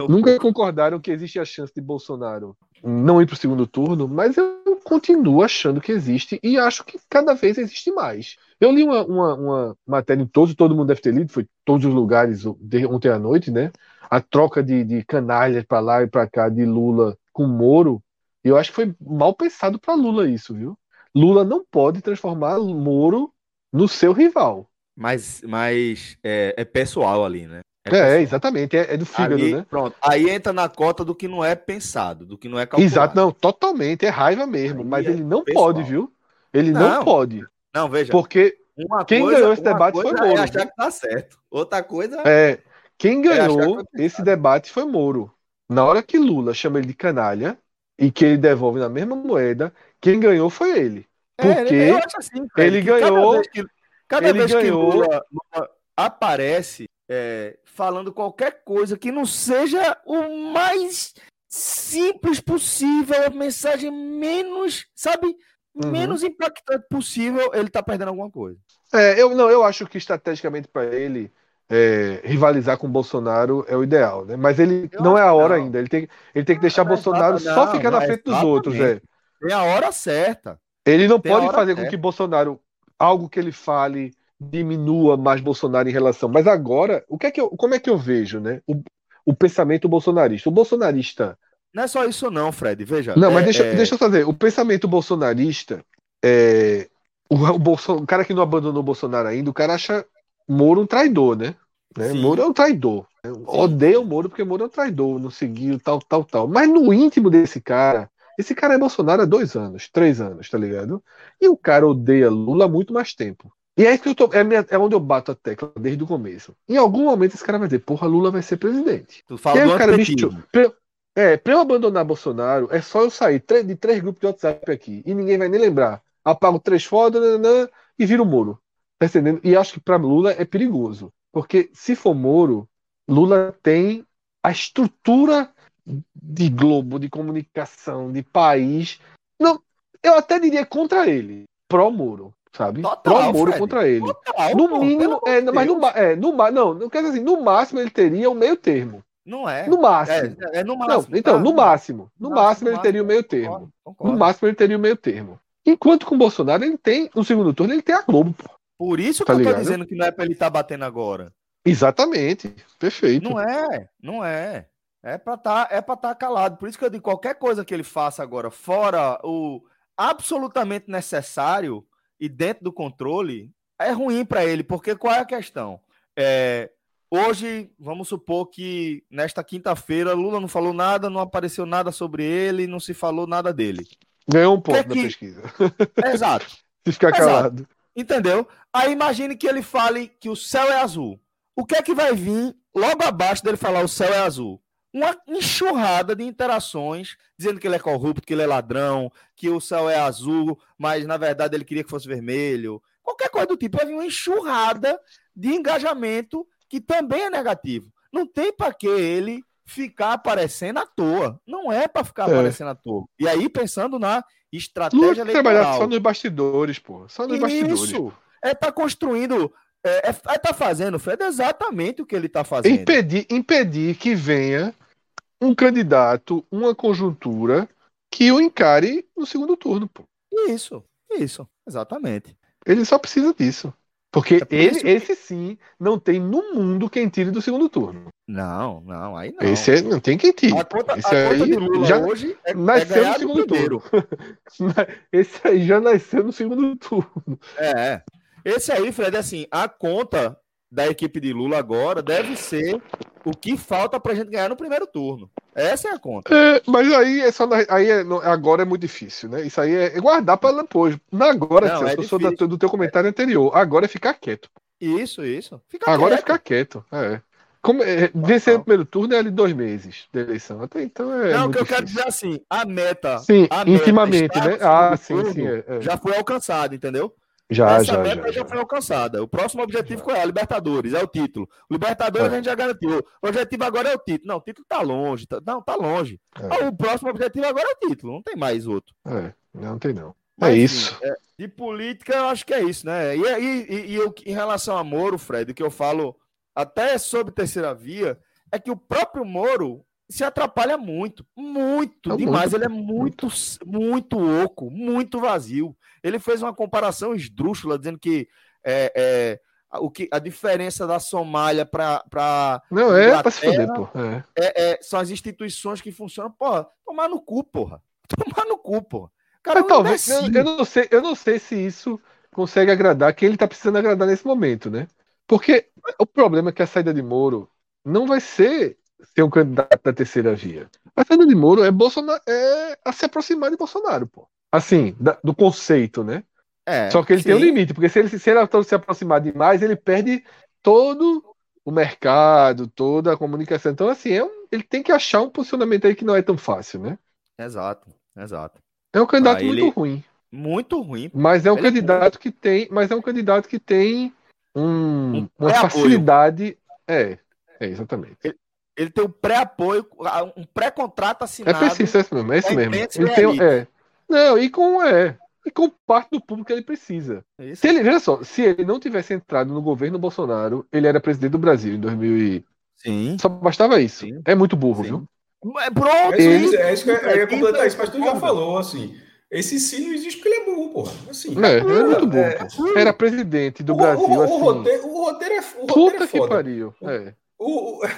nunca concordaram que existe a chance de Bolsonaro não ir para o segundo turno, mas eu continuo achando que existe e acho que cada vez existe mais. Eu li uma, uma, uma matéria em todos, todo mundo deve ter lido, foi todos os lugares de- ontem à noite, né? A troca de, de canalhas para lá e para cá de Lula com Moro. Eu acho que foi mal pensado para Lula isso, viu? Lula não pode transformar Moro no seu rival. Mas, mas é, é pessoal ali, né? É, pessoal. exatamente, é, é do fígado, Ali, né? Pronto. Aí entra na cota do que não é pensado, do que não é calculado. Exato, não, totalmente, é raiva mesmo, Aí mas é ele não pessoal. pode, viu? Ele não, Não. pode, Não, veja. porque uma quem coisa- ganhou esse debate foi coisa Moro, É achar que tá certo. Outra coisa é, quem É ganhou que foi esse debate foi Moro. Na hora que Lula chama ele de canalha e que ele devolve na mesma moeda, quem ganhou foi ele. É, Porque eu acho assim, ele que cada ganhou- vez que- Cada ele vez ganhou- que Lula, Lula aparece é, falando qualquer coisa que não seja o mais simples possível, a mensagem menos, sabe, Uhum. menos impactante possível, ele tá perdendo alguma coisa. É, eu não, eu acho que estrategicamente para ele é, rivalizar com o Bolsonaro é o ideal, né? Mas ele Eu não é a hora não. ainda. Ele tem, ele tem que deixar Não, Bolsonaro exata- só não, ficar na não, frente dos outros, é. Tem a hora certa. Ele não Tem pode fazer com certa. que Bolsonaro, algo que ele fale, diminua mais Bolsonaro em relação. Mas agora, o que é que eu, como é que eu vejo, né? O, o pensamento bolsonarista. O bolsonarista. Não é só isso não, Fred, veja. Não, é- mas deixa, é- deixa eu fazer. O pensamento bolsonarista é. O, o, Bolso- o cara que não abandonou o Bolsonaro ainda, o cara acha Moro um traidor, né? Né? Moro é um traidor. né? Odeia o Moro porque Moro é um traidor, não seguiu, tal, tal, tal. Mas no íntimo desse cara, esse cara é Bolsonaro há dois anos, três anos, tá ligado? E o cara odeia Lula há muito mais tempo. E é, isso que eu tô, é, minha- é onde eu bato a tecla desde o começo. Em algum momento esse cara vai dizer, porra, Lula vai ser presidente. Tu E fala aí do o cara, bicho, pra, é, pra eu abandonar Bolsonaro, é só eu sair de três grupos de WhatsApp aqui. E ninguém vai nem lembrar. Apago três fotos nananã, e viro Moro. Tá entendendo? E acho que pra Lula é perigoso. Porque se for Moro, Lula tem a estrutura de globo, de comunicação, de país. Não, eu até diria contra ele. Pró-Moro, sabe? Total, Pró-Moro Fred. contra ele. Total, No mínimo, é, mas no, é, no, não, não quer dizer assim, no máximo ele teria o meio termo. Não é. No máximo. É, é no Não, máximo. então, tá? no máximo. No No máximo ele máximo, teria o meio Concordo, termo. No concordo. máximo ele teria o meio termo. Enquanto com o Bolsonaro ele tem, no segundo turno, ele tem a Globo, pô. Por isso que Tá eu tô ligado? dizendo que não é pra ele estar batendo agora. Exatamente. Perfeito. Não é, não é. É pra tá, é pra tá calado. Por isso que eu digo, qualquer coisa que ele faça agora, fora o absolutamente necessário e dentro do controle, é ruim pra ele, porque qual é a questão? É, hoje, vamos supor que nesta quinta-feira, Lula não falou nada, não apareceu nada sobre ele, não se falou nada dele. Ganhou um ponto Que na pesquisa. Exato. Se ficar Exato. calado. Entendeu? Aí imagine que ele fale que o céu é azul. O que é que vai vir logo abaixo dele falar o céu é azul? Uma enxurrada de interações dizendo que ele é corrupto, que ele é ladrão, que o céu é azul, mas na verdade ele queria que fosse vermelho. Qualquer coisa do tipo. Vai vir uma enxurrada de engajamento que também é negativo. Não tem para que ele ficar aparecendo à toa. Não é para ficar É. aparecendo à toa. E aí pensando na Lula estratégia tem que trabalhar eleitoral. só nos bastidores, pô. Só nos bastidores. Isso. É tá construindo. É, é, é tá fazendo, Fred, exatamente o que ele tá fazendo. Impedir, impedir que venha um candidato, uma conjuntura que o encare no segundo turno, pô. Isso, isso, exatamente. Ele só precisa disso. Porque É por ele, isso que- esse sim, não tem no mundo quem tire do segundo turno. Não, não, aí não. Esse é, não tem quem tire. A conta, Esse a conta aí de Lula já hoje é, é nasceu ganhar no do segundo turno. Esse aí já nasceu no segundo turno. É. Esse aí, Fred, assim, a conta da equipe de Lula agora deve ser o que falta pra gente ganhar no primeiro turno. Essa é a conta. É, mas aí é só na- aí é, agora é muito difícil, né? Isso aí é, é guardar para depois. Na agora, Não, Celso, é eu sou da- difícil. do teu comentário anterior. Agora é ficar quieto. Isso, isso. Fica Agora é quieto. ficar quieto. É. Como, é, vencer o primeiro turno é ali dois meses de eleição. Até então é. Não, o que eu quero difícil. dizer assim, a meta. Sim, a meta intimamente, estar né? Ah, sim, sim. é, é. Já foi alcançada, entendeu? Já, Essa já, meta já, já, já. foi alcançada. O próximo objetivo qual é? A Libertadores, é o título. O Libertadores É. a gente já garantiu. O objetivo agora é o título. Não, o título tá longe. tá- não, tá longe. É. Ah, O próximo objetivo agora é o título. Não tem mais outro. É, não tem não. Mas, é isso. é, de política, eu acho que é isso, né? E, e, e, e eu- em relação a Moro, Fred, o que eu falo até sobre terceira via é que o próprio Moro se atrapalha muito, muito, É demais. muito, Ele é muito, muito oco, muito vazio. Ele fez uma comparação esdrúxula, dizendo que é, é, o que a diferença da Somália para Não, é pra se fuder, pô. É. é, é, são as instituições que funcionam. Porra, tomar no cu, porra. Tomar no cu, porra. Cara, é Mas talvez, eu, eu não sei, eu não sei se isso consegue agradar quem ele tá precisando agradar nesse momento, né? Porque o problema é que a saída de Moro não vai ser ser um candidato da terceira via. A saída de Moro é Bolsonaro, é a se aproximar de Bolsonaro, pô. Assim, da- do conceito, né? É, Só que ele tem um sim. limite, porque se ele se ele se aproximar demais, ele perde todo o mercado, toda a comunicação. Então, assim, é um- ele tem que achar um posicionamento aí que não é tão fácil, né? Exato, exato. É um candidato Ah, muito ele- ruim. Muito ruim. Mas é um Ele é candidato que tem, mas é um candidato que tem um- Um uma facilidade. É, é exatamente. Ele tem um pré-apoio, um pré-contrato É assinado. preciso, é esse mesmo, é esse é mesmo. Ele tem, realista. é. Não, e com é, e com parte do público que ele precisa. Isso. Se ele, veja só, se ele não tivesse entrado no governo Bolsonaro, ele era presidente do Brasil em 2000 e... Sim. Só bastava isso. Sim. É muito burro, Sim. viu? É pronto. É isso, Ele- é isso que eu, ia completar isso, mas tu já falou, assim. Esse sim não existe porque ele é burro, porra. Assim, É, é muito burro. é, pô. Era presidente do o, Brasil, o, o assim. roteiro, o roteiro é, o roteiro Puta é que pariu. É, O, o-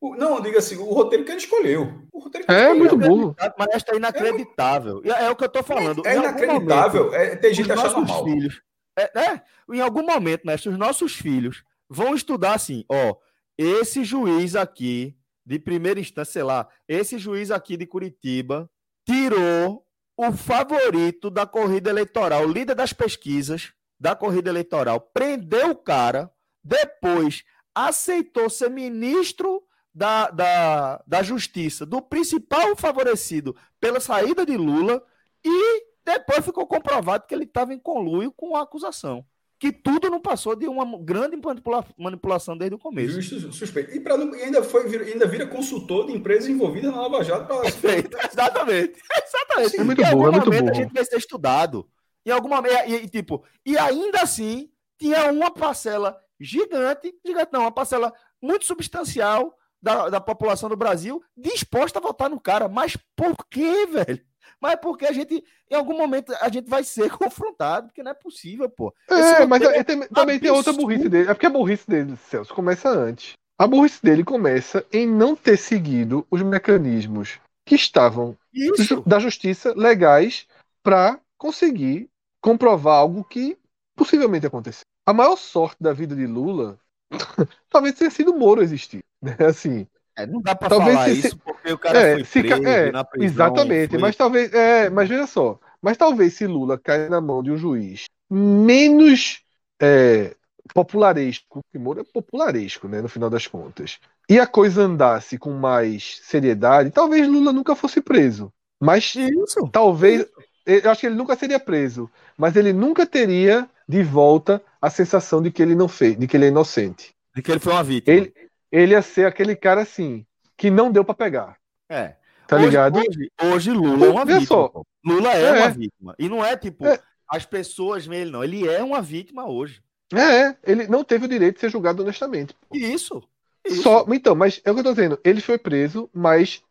o- não, diga assim, o roteiro que ele escolheu. O roteiro que ele é escolheu. muito burro. Mas esta é inacreditável. É, é o que eu tô falando. É inacreditável. momento, É, tem gente achando nossos mal. filhos. É, é, em algum momento, mestre, os nossos filhos vão estudar assim, ó, esse juiz aqui de primeira instância, sei lá, esse juiz aqui de Curitiba tirou o favorito da corrida eleitoral, o líder das pesquisas da corrida eleitoral, prendeu o cara, depois aceitou ser ministro da, da, da justiça, do principal favorecido pela saída de Lula, e depois ficou comprovado que ele estava em conluio com a acusação. Que tudo não passou de uma grande manipula- manipulação desde o começo. Justo suspeito. E, pra não- e ainda, foi, vira- ainda vira consultor de empresa envolvida na Lava Jato. Pra... Perfeito, exatamente. Exatamente. É muito Em algum burro, é muito momento burro. A gente vai ser estudado. Em algum momento, e, e, tipo, e ainda assim, tinha uma parcela gigante, gigante não, uma parcela muito substancial da, da população do Brasil disposta a votar no cara. Mas por quê, velho? Mas porque a gente, em algum momento, a gente vai ser confrontado, porque não é possível, pô. Esse É, mas é- tem- também tem outra burrice dele. É porque a burrice dele, Celso, começa antes. A burrice dele começa em não ter seguido os mecanismos que estavam Isso. da justiça legais para conseguir comprovar algo que possivelmente aconteceu. A maior sorte da vida de Lula talvez tenha sido o Moro existir. Né? Assim, É, não dá pra Talvez falar se- isso porque o cara é, foi preso é, na prisão. exatamente. foi- Mas talvez, é, mas veja só, mas talvez se Lula cair na mão de um juiz menos é, popularesco, que Moro é popularesco, né, no final das contas, e a coisa andasse com mais seriedade, talvez Lula nunca fosse preso. Mas Isso. talvez, eu acho que ele nunca seria preso, mas ele nunca teria de volta a sensação de que ele não fez, de que ele é inocente. De que ele foi uma vítima. Ele, ele ia ser aquele cara assim, que não deu pra pegar, É. tá hoje, ligado? Hoje, hoje Lula é uma vítima. só. pô. Lula é, É. uma vítima. E não é tipo, É. as pessoas veem ele, não. Ele é uma vítima hoje. É, é, ele não teve o direito de ser julgado honestamente. E Isso. isso. Só, então, mas é o que eu tô dizendo. Ele foi preso, mas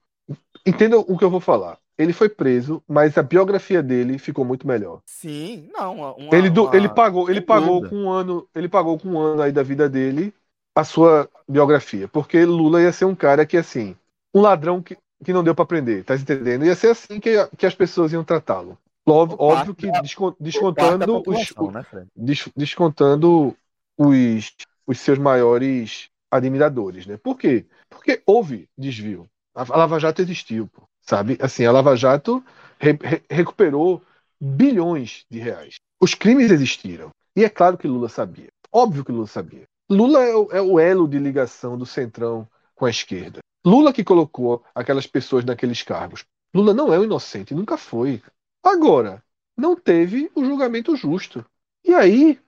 entenda o que eu vou falar. Ele foi preso, mas a biografia dele ficou muito melhor. Sim, não. Uma, ele, do- uma- ele pagou, ele pagou com um ano, ele pagou com um ano aí da vida dele a sua biografia, porque Lula ia ser um cara que, assim, um ladrão que, que não deu para prender, tá entendendo? Ia ser assim que, que as pessoas iam tratá-lo. Óbvio, óbvio que descontando os, né, descontando os, os seus maiores admiradores, né? Por quê? Porque houve desvio. A Lava Jato existiu, pô, sabe? Assim, a Lava Jato re, re, recuperou bilhões de reais. Os crimes existiram. E é claro que Lula sabia. Óbvio que Lula sabia. Lula é o, é o elo de ligação do centrão com a esquerda. Lula que colocou aquelas pessoas naqueles cargos. Lula não é um inocente, nunca foi. Agora, não teve o julgamento justo. E aí,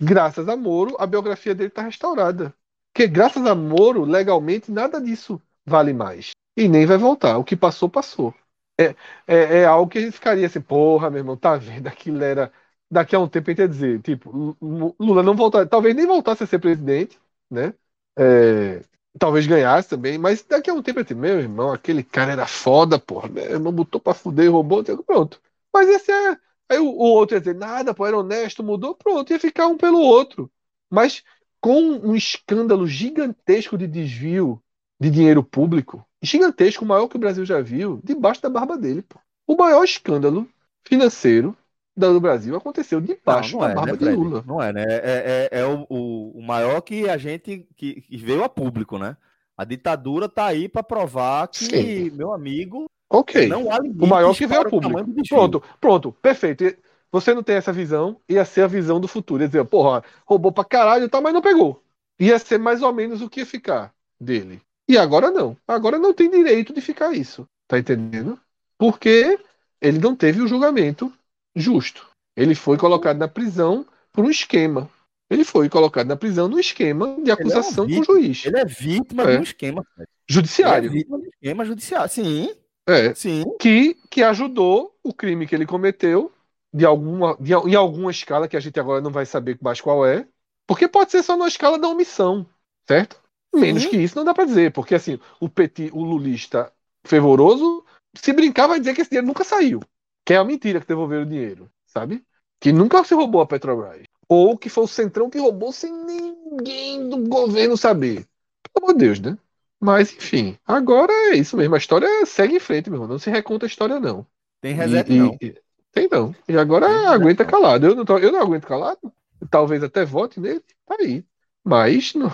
graças a Moro, a biografia dele está restaurada. Porque graças a Moro, legalmente, nada disso vale mais. E nem vai voltar. O que passou, passou. É, é, é algo que a gente ficaria assim, porra, meu irmão, tá vendo? Aquilo era. Daqui a um tempo a gente ia dizer, tipo, Lula não voltar, talvez nem voltasse a ser presidente, né? É, talvez ganhasse também, mas daqui a um tempo eu disse, meu irmão, aquele cara era foda, porra, meu irmão botou pra fuder, roubou, pronto. Mas esse é. Aí o, o outro ia dizer, nada, pô, era honesto, mudou, pronto, ia ficar um pelo outro. Mas com um escândalo gigantesco de desvio de dinheiro público, gigantesco, o maior que o Brasil já viu, debaixo da barba dele. Pô. O maior escândalo financeiro do Brasil aconteceu debaixo não, não da é, barba né, de Lula. Não é, né? É, é, é o, o, maior que a gente que, que, veio a público, né? A ditadura tá aí para provar que, Sim. meu amigo, ok. Não há o maior que veio a público. Pronto, pronto, perfeito. Você não tem essa visão, ia ser a visão do futuro. Ia dizer, porra, roubou pra caralho e tal, mas não pegou. Ia ser mais ou menos o que ia ficar dele. E agora não. Agora não tem direito de ficar isso. Tá entendendo? Porque ele não teve o julgamento justo. Ele foi colocado na prisão por um esquema. Ele foi colocado na prisão no esquema de acusação é com o juiz. Ele é vítima é. de um esquema. Judiciário. Ele é vítima de um esquema judiciário. Sim. É. Sim. Que, que ajudou o crime que ele cometeu de alguma, de, em alguma escala que a gente agora não vai saber mais qual é. Porque pode ser só na escala da omissão, certo? Menos Sim. que isso não dá para dizer, porque assim, o petit, o lulista fervoroso, se brincar vai dizer que esse dinheiro nunca saiu. Que é a mentira que devolveram o dinheiro, sabe? Que nunca se roubou a Petrobras. Ou que foi o Centrão que roubou sem ninguém do governo saber. Pelo amor de Deus, né? Mas, enfim, agora é isso mesmo. A história segue em frente, meu irmão. Não se reconta a história, não. Tem reset, e, não. E, tem não. E agora aguenta calado. Eu não, tô, eu não aguento calado. Talvez até vote nele. Tá aí. Mas, não,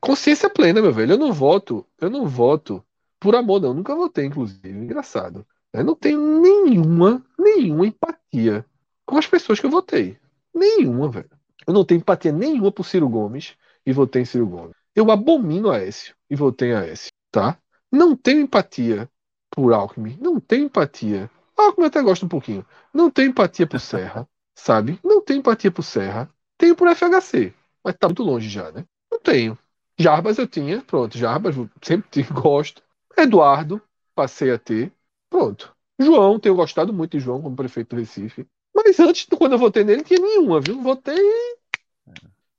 consciência plena, meu velho. Eu não voto. Eu não voto por amor, não. Nunca votei, inclusive. Engraçado. Não tenho nenhuma, nenhuma empatia com as pessoas que eu votei. Nenhuma, velho. Eu não tenho empatia nenhuma por Ciro Gomes e votei em Ciro Gomes. Eu abomino a Aécio e votei em Aécio, tá? Não tenho empatia por Alckmin. Não tenho empatia. Alckmin até gosto um pouquinho. Não tenho empatia por Serra, sabe? Não tenho empatia por Serra. Tenho por FHC, mas tá muito longe já, né? Não tenho. Jarbas eu tinha, pronto. Jarbas, sempre gosto. Eduardo, passei a ter. Pronto. João, tenho gostado muito de João como prefeito do Recife. Mas antes, quando eu votei nele, tinha nenhuma, viu? Votei.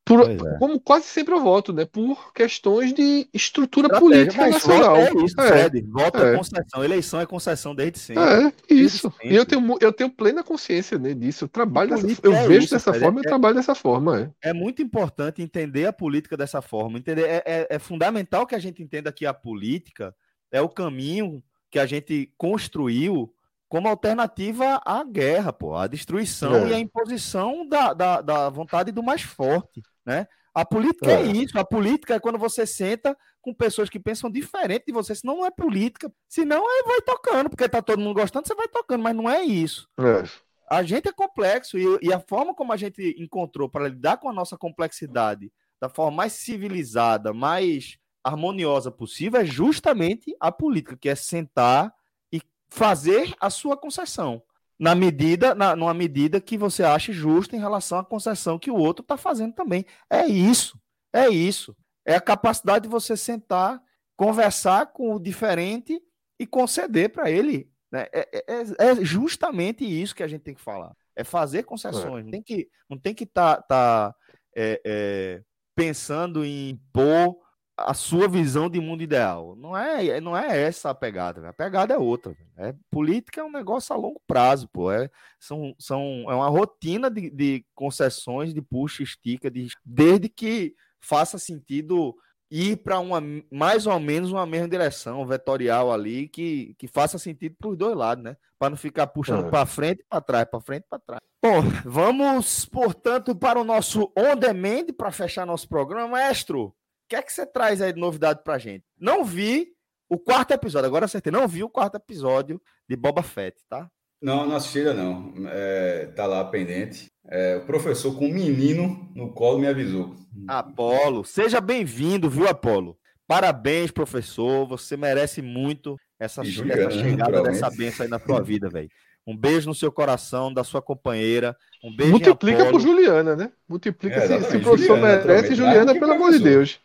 Por, é. Como quase sempre eu voto, né? Por questões de estrutura Estratégia, política nacional. É isso, é. Fred. Voto é. é concessão. Eleição é concessão desde sempre. É, isso. Sempre. E eu tenho, eu tenho plena consciência né, disso. Eu trabalho dessa, Eu é vejo isso, dessa Fred. forma e é, trabalho dessa forma. É. é muito importante entender a política dessa forma. Entender, é, é, é fundamental que a gente entenda que a política é o caminho que a gente construiu como alternativa à guerra, pô, à destruição é. e à imposição da, da, da, vontade do mais forte, né? A política é. é. isso, a política é quando você senta com pessoas que pensam diferente de você, senão não é política, senão é vai tocando, porque tá todo mundo gostando, você vai tocando, mas não é isso. É. A gente é complexo e, e a forma como a gente encontrou para lidar com a nossa complexidade da forma mais civilizada, mais harmoniosa possível é justamente a política, que é sentar e fazer a sua concessão. Na medida, na, numa medida que você ache justa em relação à concessão que o outro está fazendo também. É isso. É isso. É a capacidade de você sentar, conversar com o diferente e conceder para ele. Né? É, é, é, é, justamente isso que a gente tem que falar. É fazer concessões. É. Não tem que não tem que estar tá, tá, é, é, pensando em impor a sua visão de mundo ideal. Não é, não é essa a pegada. A pegada é outra. É, política é um negócio a longo prazo, pô. É, são, são, é uma rotina de, de concessões, de puxa, estica, de, desde que faça sentido ir para uma mais ou menos uma mesma direção vetorial ali que, que faça sentido para os dois lados, né? Para não ficar puxando é. para frente e para trás, para frente e para trás. Bom, vamos, portanto, para o nosso on demand para fechar nosso programa, maestro. O que é que você traz aí de novidade para gente? Não vi o quarto episódio, agora acertei, não vi o quarto episódio de Boba Fett, tá? Não, não assisti ainda não. É, tá lá pendente. É, o professor com um menino no colo me avisou. Apolo, seja bem-vindo, viu, Apolo? Parabéns, professor. Você merece muito essa, Juliana, essa chegada dessa benção aí na sua vida, velho. Um beijo no seu coração, da sua companheira. Um beijo Multiplica por Juliana, né? Multiplica é, se, se o professor Juliana, merece, Juliana, pelo amor de Deus.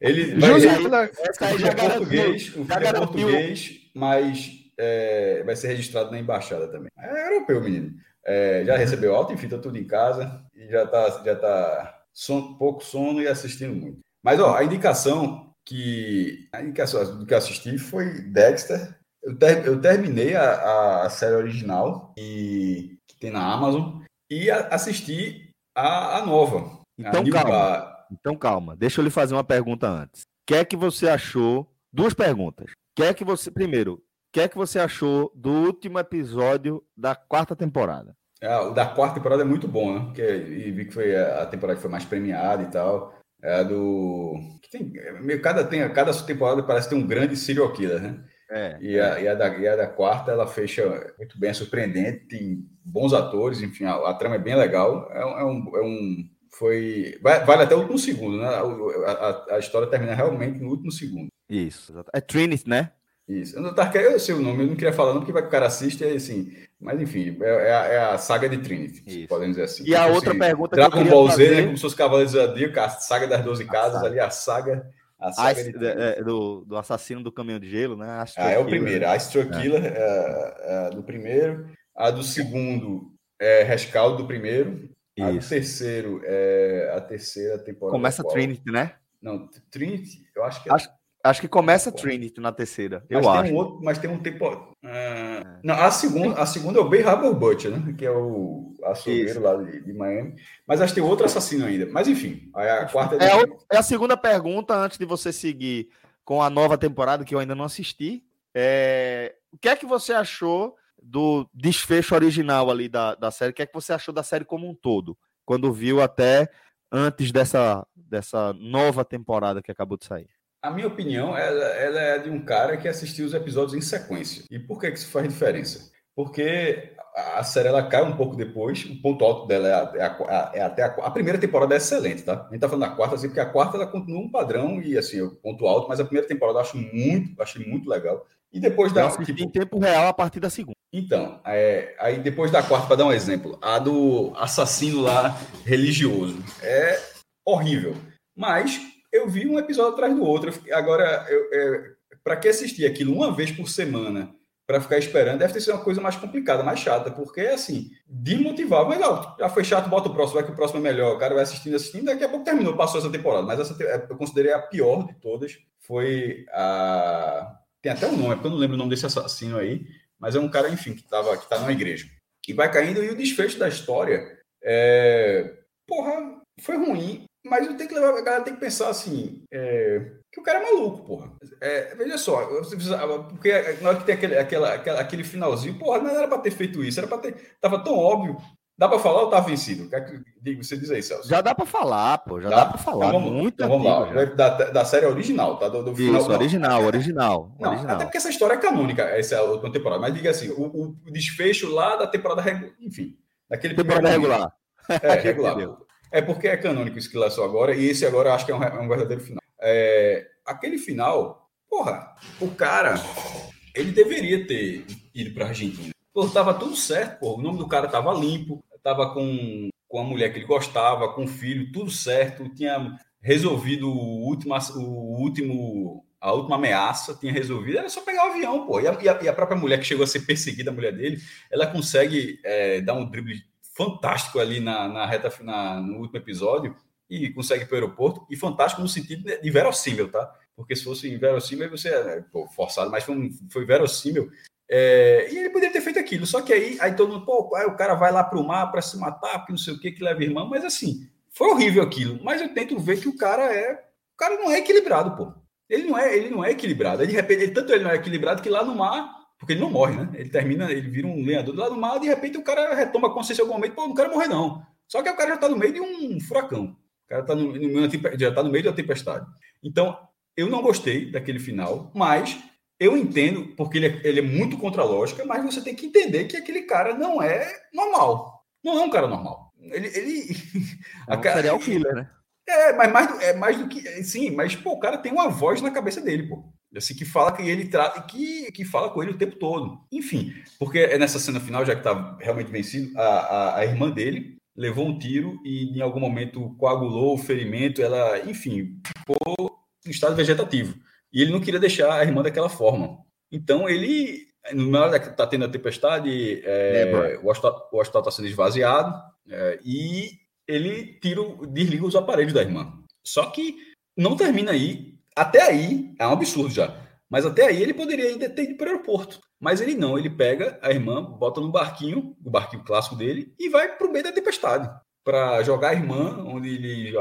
Ele vai ser, já português, o já é português, mas é, vai ser registrado na embaixada também. É europeu, menino. É, já recebeu alta e fita tudo em casa e já está já tá son, pouco sono e assistindo muito. Mas ó, a indicação que a indicação do que assisti foi Dexter. Eu, ter, eu terminei a, a, série original e, que tem na Amazon e a, assisti a, a nova. Então a calma. Então calma. Deixa eu lhe fazer uma pergunta antes. O que é que você achou? Duas perguntas. Quer é que você primeiro que é que você achou do último episódio da quarta temporada? É, o da quarta temporada é muito bom, né? Porque, e vi que foi a temporada que foi mais premiada e tal. É a do. Que tem, cada, tem, cada temporada parece ter um grande serial killer, né? É, e, a, é. e, a da, e a da quarta ela fecha muito bem, é surpreendente, tem bons atores, enfim, a, a trama é bem legal. É, é, um, é um. Foi. Vale até o último segundo, né? A, a, a história termina realmente no último segundo. Isso. É Trinity, né? Isso. Eu, não, eu sei o nome, eu não queria falar não, porque vai que o cara assiste, é assim. Mas enfim, é, é, a, é a, saga de Trinity, podemos dizer assim. E a outra assim, pergunta Dragon que eu Ball Z, né, como se fosse Cavaleiros do Zodíaco, a saga das 12 casas, saga. ali a saga. A saga a, de... é, do, do assassino do caminhão de gelo, né? ah, é o primeiro. A Astro Killer é. é. do primeiro. A do segundo é Rescaldo do primeiro. A do terceiro é a terceira temporada. Começa Trinity, né? Não, Trinity, eu acho que é. Acho... Acho que começa Trinity na terceira. Eu mas acho. Tem um outro, mas tem um tempo. Uh, não, a segunda, a segunda é o Bay Harbor Butcher, né? Que é o açougueiro lá de, de, Miami. Mas acho que tem outro assassino ainda. Mas enfim, a quarta é, é, a, é a segunda pergunta antes de você seguir com a nova temporada que eu ainda não assisti. É, o que é que você achou do desfecho original ali da, da série? O que é que você achou da série como um todo? Quando viu até antes dessa, dessa nova temporada que acabou de sair? A minha opinião, ela, ela, é de um cara que assistiu os episódios em sequência. E por que, que isso faz diferença? Porque a série ela cai um pouco depois, o ponto alto dela é, a, é, a, é até a, a, primeira temporada é excelente, tá? A gente tá falando da quarta, assim, porque a quarta ela continua um padrão e assim, o ponto alto, mas a primeira temporada eu acho muito, achei muito legal. E depois da. Tipo, em tempo real a partir da segunda. Então, é, aí depois da quarta, para dar um exemplo, a do assassino lá religioso. É horrível. Mas eu vi um episódio atrás do outro. Agora, é, para que assistir aquilo uma vez por semana para ficar esperando, deve ter sido uma coisa mais complicada, mais chata, porque assim, desmotivava. Mas ó, já foi chato, bota o próximo, vai que o próximo é melhor. O cara vai assistindo, assistindo, daqui a pouco terminou, passou essa temporada. Mas essa é, eu considerei a pior de todas. Foi a. Tem até um nome, porque eu não lembro o nome desse assassino aí, mas é um cara, enfim, que, tava, que tá numa igreja. E vai caindo, e o desfecho da história é. Porra, foi ruim, mas eu tenho que levar, a galera tem que pensar assim, é, que o cara é maluco, porra. É, veja só, porque na hora que tem aquele, aquela, aquele finalzinho, porra, não era pra ter feito isso, era pra ter. Tava tão óbvio. Dá pra falar ou tá vencido? É você diz aí, Celso. Já dá pra falar, pô. Já dá, dá pra falar. Então vamos, muito então vamos lá. Da, da, série original, tá? Do, do final, isso, original, não. original. Não, original. até porque essa história é canônica, essa é a última temporada. Mas diga assim, o, o desfecho lá da temporada regular. Enfim, daquele temporada regular. É, regular. É porque é canônico isso que lançou agora, e esse agora eu acho que é um, é um verdadeiro final. É, aquele final, porra, o cara, ele deveria ter ido para Argentina. Pô, tava tudo certo, porra. O nome do cara tava limpo, tava com, com a mulher que ele gostava, com o filho, tudo certo, tinha resolvido o último, o último a última ameaça tinha resolvido, era só pegar o avião, pô. E a, e a, própria mulher que chegou a ser perseguida, a mulher dele, ela consegue é, dar um drible fantástico ali na, na reta na, no último episódio e consegue para o aeroporto. E fantástico no sentido de, verossímil, tá? Porque se fosse inverossímil, você é pô, forçado, mas foi, foi verossímil. É, e ele poderia ter feito aquilo. Sor que aí, aí todo mundo, pô, aí o cara vai lá para o mar para se matar, porque não sei o que, que leva irmão. Mas assim, Foi horrível aquilo, mas eu tento ver que o cara é. O cara não é equilibrado, pô. Ele não é, ele não é equilibrado. Aí, de repente, ele, tanto ele não é equilibrado que lá no mar, porque ele não morre, né? Ele termina, ele vira um lenhador lá no mar, de repente o cara retoma a consciência em algum momento, pô, não quero morrer, não. Só que o cara já tá no meio de um furacão. O cara tá no, no, já tá no meio da tempestade. Então, eu não gostei daquele final, mas eu entendo, porque ele é, ele é muito contra a lógica, mas você tem que entender que aquele cara não é normal. Não é um cara normal. Ele. ele... É um cara, serial killer, né? É, mas mais, é mais do que. Sim, mas pô, o cara tem uma voz na cabeça dele, pô. Assim, que fala que ele trata, que, que fala com ele o tempo todo. Enfim, porque é nessa cena final, já que tá realmente vencido, a, a, a irmã dele levou um tiro e em algum momento coagulou o ferimento, ela, enfim, ficou em estado vegetativo. E ele não queria deixar a irmã daquela forma. Então ele, na hora que está tendo a tempestade, é, o hospital está sendo esvaziado é, e ele tira, desliga os aparelhos da irmã. Só que não termina aí. Até aí é um absurdo já. Mas até aí ele poderia ainda ter ido para o aeroporto. Mas ele não, ele pega a irmã, bota no barquinho, o barquinho clássico dele, e vai para o meio da tempestade para jogar a irmã onde ele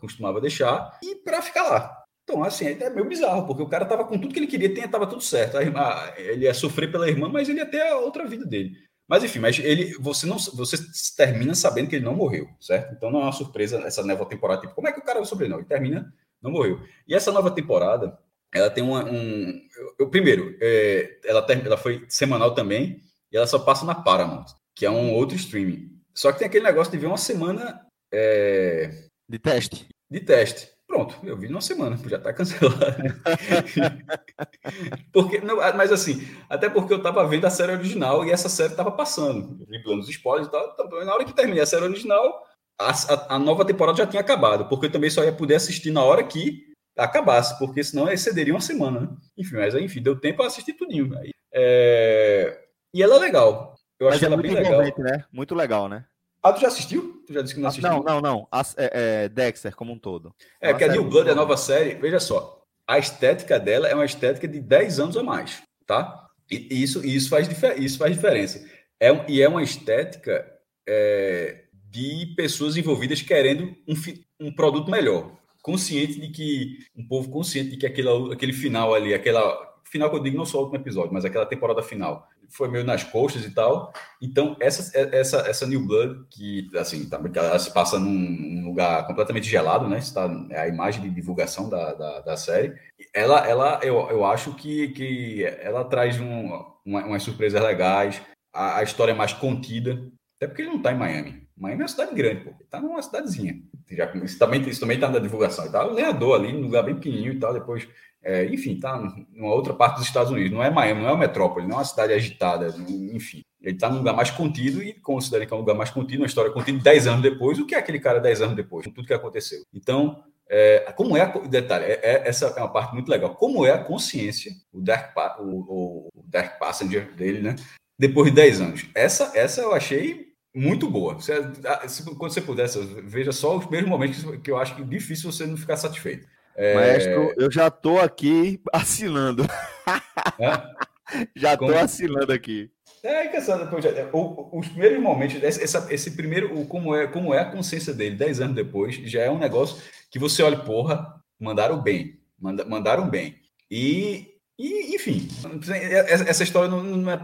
costumava deixar e para ficar lá. Então, assim, é meio bizarro, porque o cara tava com tudo que ele queria, tava tudo certo. A irmã, ele ia sofrer pela irmã, mas ele ia ter a outra vida dele. Mas enfim, mas ele, você não, você termina sabendo que ele não morreu, certo? Então não é uma surpresa essa nova temporada. Tipo, como é que o cara sobreviveu? Ele termina, não morreu. E essa nova temporada, ela tem uma, um, eu, primeiro, é, ela, ter, ela foi semanal também e ela só passa na Paramount, que é um outro streaming. Só que tem aquele negócio de ver uma semana é, de teste. De teste. Pronto, eu vi numa semana, já está cancelado. porque, não, mas assim, até porque eu estava vendo a série original e essa série estava passando, driblando os spoilers e tal. Então, na hora que terminei a série original, a, a, a, nova temporada já tinha acabado, porque eu também só ia poder assistir na hora que acabasse, porque senão excederia uma semana, né? Enfim, mas enfim, deu tempo para assistir tudinho. Aí, é... E ela é legal. Eu achei é ela bem legal. Né? Muito legal, né? Ah, tu já assistiu? Tu já disse que não assistiu? Não, não, não. As, é, é, Dexter como um todo. É, que a New Blood, a nova série, veja só. A estética dela é uma estética de 10 anos a mais, tá? E isso, isso, faz, isso faz diferença. É, e é uma estética é, de pessoas envolvidas querendo um, um produto melhor. Consciente de que. Um povo consciente de que aquele, aquele final ali, aquela. Final que eu digo não só o último episódio, mas aquela temporada final foi meio nas costas e tal. Então, essa, essa, essa New Blood, que assim, tá, ela se passa num, lugar completamente gelado, né? Está, é a imagem de divulgação da, da, da, série. Ela, ela eu, eu acho que, que ela traz um, uma, umas surpresas legais, a, a, história é mais contida, até porque ele não está em Miami. Miami é uma cidade grande, pô. Tá numa cidadezinha. Já, isso, também, isso também tá na divulgação. Tá o lenhador ali, num lugar bem pequenininho e tal, depois é, enfim, tá numa outra parte dos Estados Unidos. Não é Miami, não é uma metrópole, não é uma cidade agitada, enfim. Ele está num lugar mais contido e considera que é um lugar mais contido, uma história contida 10 anos depois. O que é aquele cara 10 anos depois, tudo que aconteceu? Então, é, como é a, detalhe, é, é, essa é uma parte muito legal. Como é a consciência, o Dark, o, o Dark Passenger dele, né? Depois de 10 anos. Essa, essa eu achei muito boa. Você, quando você pudesse, veja só os mesmos momentos que eu acho que é difícil você não ficar satisfeito. É... Maestro, eu já tô aqui assinando. É? já Como... tô assinando aqui. É, que essa, os primeiros momentos, essa, esse primeiro, o, como, é, como é a consciência dele 10 anos depois, já é um negócio que você olha, porra, mandaram bem, manda, mandaram bem. E, e, enfim, essa história não, não, é,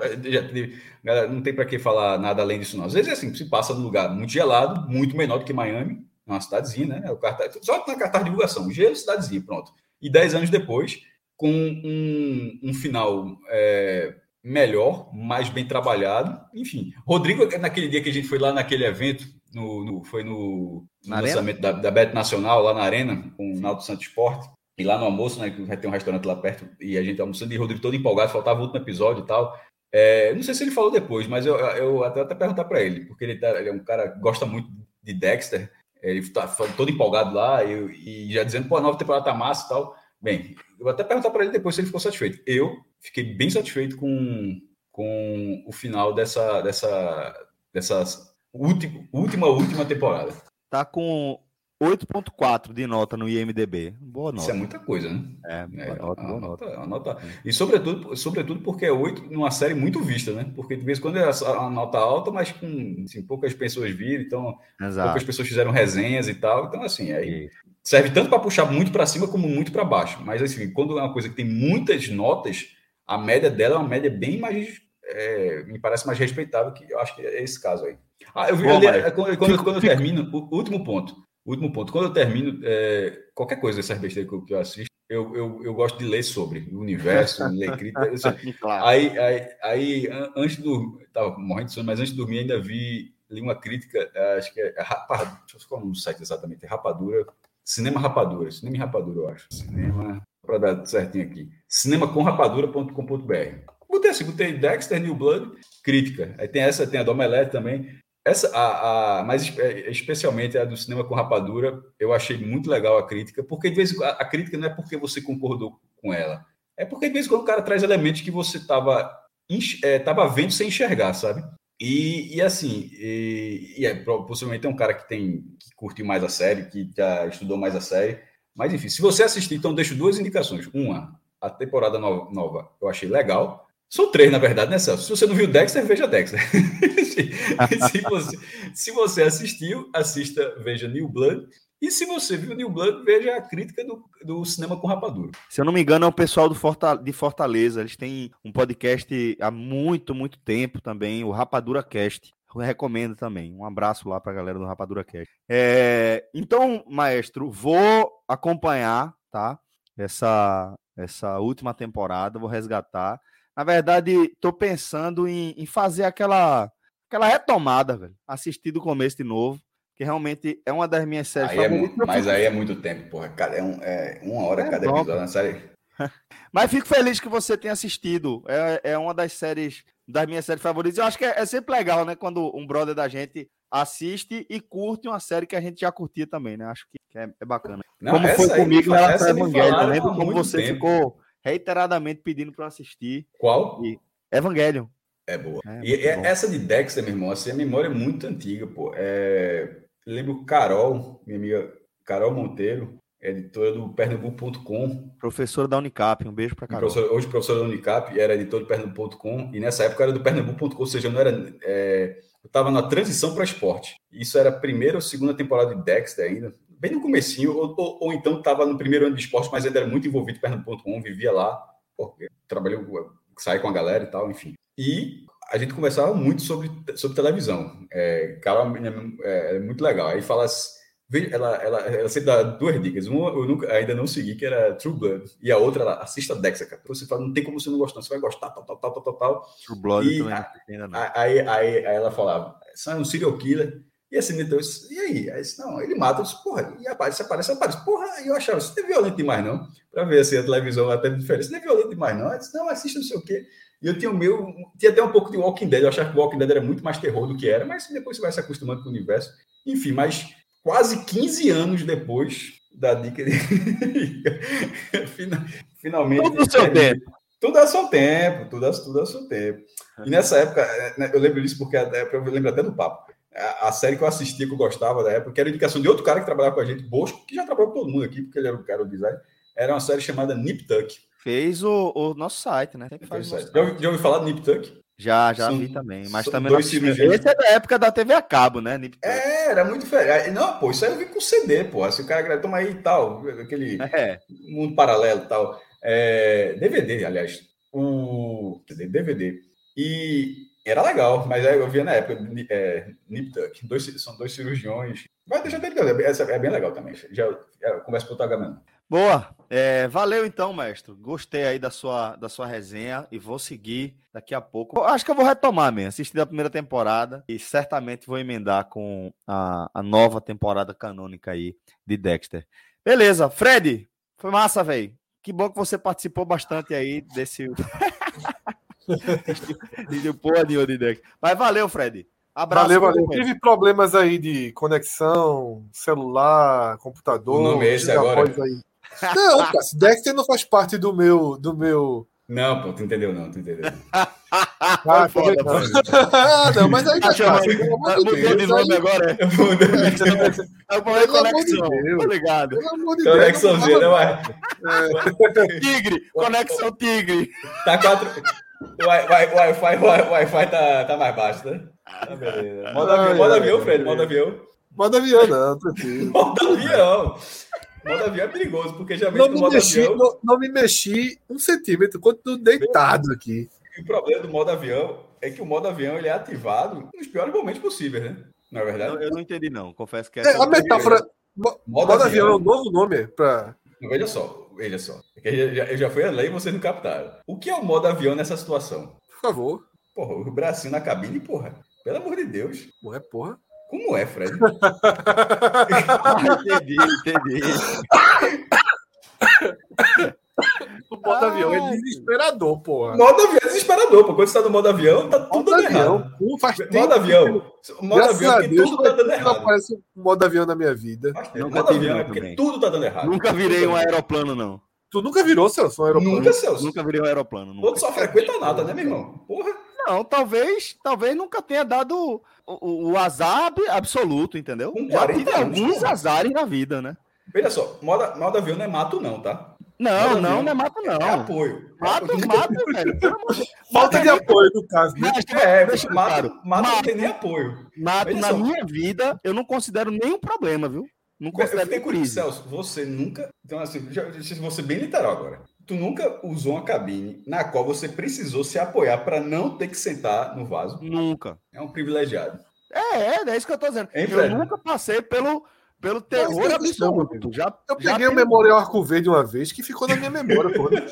já, não tem para que falar nada além disso, não. Às vezes é assim, se passa num lugar muito gelado, muito menor do que Miami, uma cidadezinha, né? O cartaz, só na cartaz de divulgação, gelo, cidadezinha, pronto. E dez anos depois, com um, um final é, melhor, mais bem trabalhado, enfim. Rodrigo, naquele dia que a gente foi lá naquele evento, no, no foi no, no lançamento da, da Bet Nacional, lá na Arena, com o Naldo Santos Esporte, e lá no almoço, né, que ter um restaurante lá perto, e a gente almoçando, e Rodrigo todo empolgado, faltava o último episódio e tal. É, não sei se ele falou depois, mas eu, eu até, até perguntar para ele, porque ele, tá, ele, é um cara que gosta muito de Dexter, ele está todo empolgado lá e, e, já dizendo, pô, a nova temporada tá massa e tal. Bem, eu vou até perguntar para ele depois se ele ficou satisfeito. Eu fiquei bem satisfeito com, com o final dessa, dessa, dessa última, última, última temporada. Tá com 8.4 de nota no IMDB. Boa nota. Isso é muita coisa, né? É, é boa nota, boa nota. nota. nota. E sobretudo, sobretudo porque é 8 numa série muito vista, né? Porque de vez em quando é a nota alta, mas com assim, poucas pessoas viram, então Exato. poucas pessoas fizeram resenhas e tal. Então, assim, aí serve tanto para puxar muito para cima como muito para baixo. Mas, assim, quando é uma coisa que tem muitas notas, a média dela é uma média bem mais. É, me parece mais respeitável, que eu acho que é esse caso aí. Ah, eu vi ali, é, quando, quando, quando eu termino, o último ponto. Último ponto. Quando eu termino, é, qualquer coisa dessas besteiras que eu, assisto, eu, eu, eu, gosto de ler sobre o universo, ler crítica. claro. Aí, aí, aí, antes do. Estava morrendo de sono, mas antes de dormir, ainda vi li uma crítica, acho que é, é Rapadura, deixa eu ver é o site exatamente, é Rapadura, Cinema Rapadura, Cinema Rapadura, eu acho. Cinema, para dar certinho aqui, cinemacomrapadura.com.br. Botei assim, botei Dexter, New Blood, crítica. Aí tem essa, tem a do Omelete também. Essa, a, a, mas é, especialmente a do cinema com rapadura, eu achei muito legal a crítica, porque de vez quando, a, crítica não é porque você concordou com ela, é porque de vez em quando o cara traz elementos que você estava é, tava vendo sem enxergar, sabe? E, e assim, e, e é, possivelmente é um cara que tem que curtiu mais a série, que já estudou mais a série. Mas enfim, se você assistir, então deixo duas indicações. Uma, a temporada nova, nova eu achei legal. São três, na verdade, né, Celso? Se você não viu Dexter, veja Dexter. se, você, se você assistiu, assista, veja New Blood. E se você viu New Blood, veja a crítica do, do cinema com rapadura. Se eu não me engano, é o pessoal de Fortaleza. Eles têm um podcast há muito, muito tempo também, o Rapadura Cast. Eu recomendo também. Um abraço lá para a galera do Rapadura Cast. É, então, maestro, vou acompanhar, tá? Essa, essa última temporada, vou resgatar. Na verdade, estou pensando em, em, fazer aquela, aquela retomada, velho. Assistir do começo de novo, que realmente é uma das minhas séries aí é favoritas. É, mas aí é muito tempo, porra. Cada, é, um, é uma hora é cada bom, episódio na série. mas fico feliz que você tenha assistido. É, é uma das séries, das minhas séries favoritas. Eu acho que é, é sempre legal, né? Quando um brother da gente assiste e curte uma série que a gente já curtia também, né? Acho que é, é bacana. Não, como foi comigo na Evangelho. Lembro como você tempo. ficou reiteradamente pedindo para assistir. Qual? E Evangelion. É boa. É, e é, essa de Dexter, meu irmão, assim, a memória é muito antiga, pô. É... Lembro Carol, minha amiga Carol Monteiro, editora do Pernambuco.com. Professora da Unicap, um beijo para Carol. Professor, hoje professora da Unicap, era editor do Pernambuco.com, e nessa época era do Pernambuco.com, ou seja, não era. É... eu estava na transição para esporte. Isso era a primeira ou segunda temporada de Dexter ainda, bem no comecinho, ou, ou, ou então estava no primeiro ano de esporte, mas ainda era muito envolvido em Pernambuco.com, vivia lá, trabalhei, saí com a galera e tal, enfim. E a gente conversava muito sobre, sobre televisão. É, Carol é, é muito legal. Aí fala ela, ela, ela sempre dá duas dicas. Uma eu nunca, ainda não segui, que era True Blood. E a outra, ela assista Dexter, cara. Você fala, não tem como você não gostar, você vai gostar, tal, tal, tal, tal, tal. True Blood e, também não. Aí, aí, aí, ela falava, é um serial killer e assim, então, e aí? Aí disse, não, ele mata, eu disse, porra, e aparece, aparece, aparece. Porra, e eu achava, isso não é violento demais, não. Para ver assim, a televisão até diferente, isso não é violento demais, não. Aí disse, não, assista não sei o quê. E eu tinha o meu, tinha até um pouco de Walking Dead, eu achava que o Walking Dead era muito mais terror do que era, mas depois você vai se acostumando com o universo. Enfim, mas quase 15 anos depois da dica de... Finalmente. Tudo no seu tempo. Tudo a seu tempo, tudo a, tudo a seu tempo. E nessa época, né, eu lembro disso porque eu lembro até do papo a, série que eu assistia, que eu gostava da época, que era indicação de outro cara que trabalhava com a gente, Bosco, que já trabalhou com todo mundo aqui, porque ele era o cara do design, era uma série chamada Nip Tuck. Fez o, o nosso site, né? Faz site. Já, já ouviu falar de Nip Tuck? Já, já são, vi também. Mas também dois cirurgiões. Esse é da época da TV a cabo, né? Nip Tuck. É, era muito diferente. Não, pô, isso aí eu vi com CD, pô. Assim, o cara toma aí e tal, aquele é. mundo paralelo e tal. É, DVD, aliás. O DVD. E era legal, mas eu via na época, é, Nip Tuck, dois, são dois cirurgiões. Mas deixa eu ter essa é bem legal também. Já, já começa por Tagaman. Boa, é, valeu então, mestre. Gostei aí da sua, da sua resenha e vou seguir daqui a pouco. Acho que eu vou retomar mesmo, assistir a primeira temporada e certamente vou emendar com a, a nova temporada canônica aí de Dexter. Beleza, Fred, foi massa, velho. Que bom que você participou bastante aí desse. e porra nenhuma de deck. Mas valeu, Fred. Abraço. Valeu, valeu. Tive problemas aí de conexão, celular, computador. O nome é esse agora. Aí. Não, cara, Dexter não faz parte do meu, do meu, Não, pô, tu entendeu não, tu entendeu. Ah, foda, não. pô. Ah, não, mas aí Tá tá chamando- de Mudou de nome agora, é? Eu vou dar- É o de Conexão, tá ligado? Pelo amor de Conexãozinha, né, não vai? Tigre, Conexão Tigre. Tá quatro. O Wi- Wi- Wi-Fi Wi- Wi-Fi tá, tá mais baixo, né? Tá beleza. Modo Ai, avião, Fred, ai. modo avião. Modo avião, não, tranquilo. Modo avião. Modo avião é perigoso, porque já vem Não me, modo mexi, avião. não, não me mexi um centímetro, continuo deitado aqui. E o problema do modo avião é que o modo avião ele é ativado nos piores momentos possíveis, né? Não é verdade? Eu, eu não entendi, não. Confesso que É, essa a metáfora. mo- Modo Modo avião é avião. um novo nome para. Veja só, veja só. Que eu já, eu já fui a lei e vocês não captaram. O que é o modo avião nessa situação? Por favor. Porra, o bracinho na cabine, porra. Pelo amor de Deus. Não é porra. Como é, Fred? Entendi, entendi. O modo avião é desesperador, porra. modo avião é desesperador, pô. Quando você tá no modo avião, tá tudo Modo avião, errado. pô, faz tempo. Modo avião. Modo Graças avião, a porque Deus, tudo tá dando não errado. aparece um modo avião na minha vida. Nunca Modo avião é porque também. tudo tá dando errado. Nunca virei um aeroplano, não. Tu nunca virou, Celso, um aeroplano? Nunca, Celso. Nunca virei um aeroplano. Nunca. Todo só frequenta nada, né, meu irmão? Porra. Não, talvez, talvez nunca tenha dado o, o, o azar ab- absoluto, entendeu? Com Já 40 tive anos, alguns azares na vida, né? Veja só, modo, modo avião não é mato, não, tá? Não, não, não é mato, É não. apoio. Mato, É, mato, velho. Falta de apoio, no caso, né? Mas, É, deixa mato, claro, mato não mato, tem nem apoio. mato na só. minha vida, eu não considero nenhum problema, viu? Não Eu considero fiquei curioso, crise. Celso, você nunca. Então, assim, já, eu ser bem literal agora. Tu nunca usou uma cabine na qual você precisou se apoiar para não ter que sentar no vaso. Nunca. É um privilegiado. É, é, é isso que eu tô dizendo. Hein, eu nunca passei pelo, pelo terror Mas não, absoluto. Já, Eu já peguei o Memorial Arco Verde uma vez que ficou na minha memória, porra.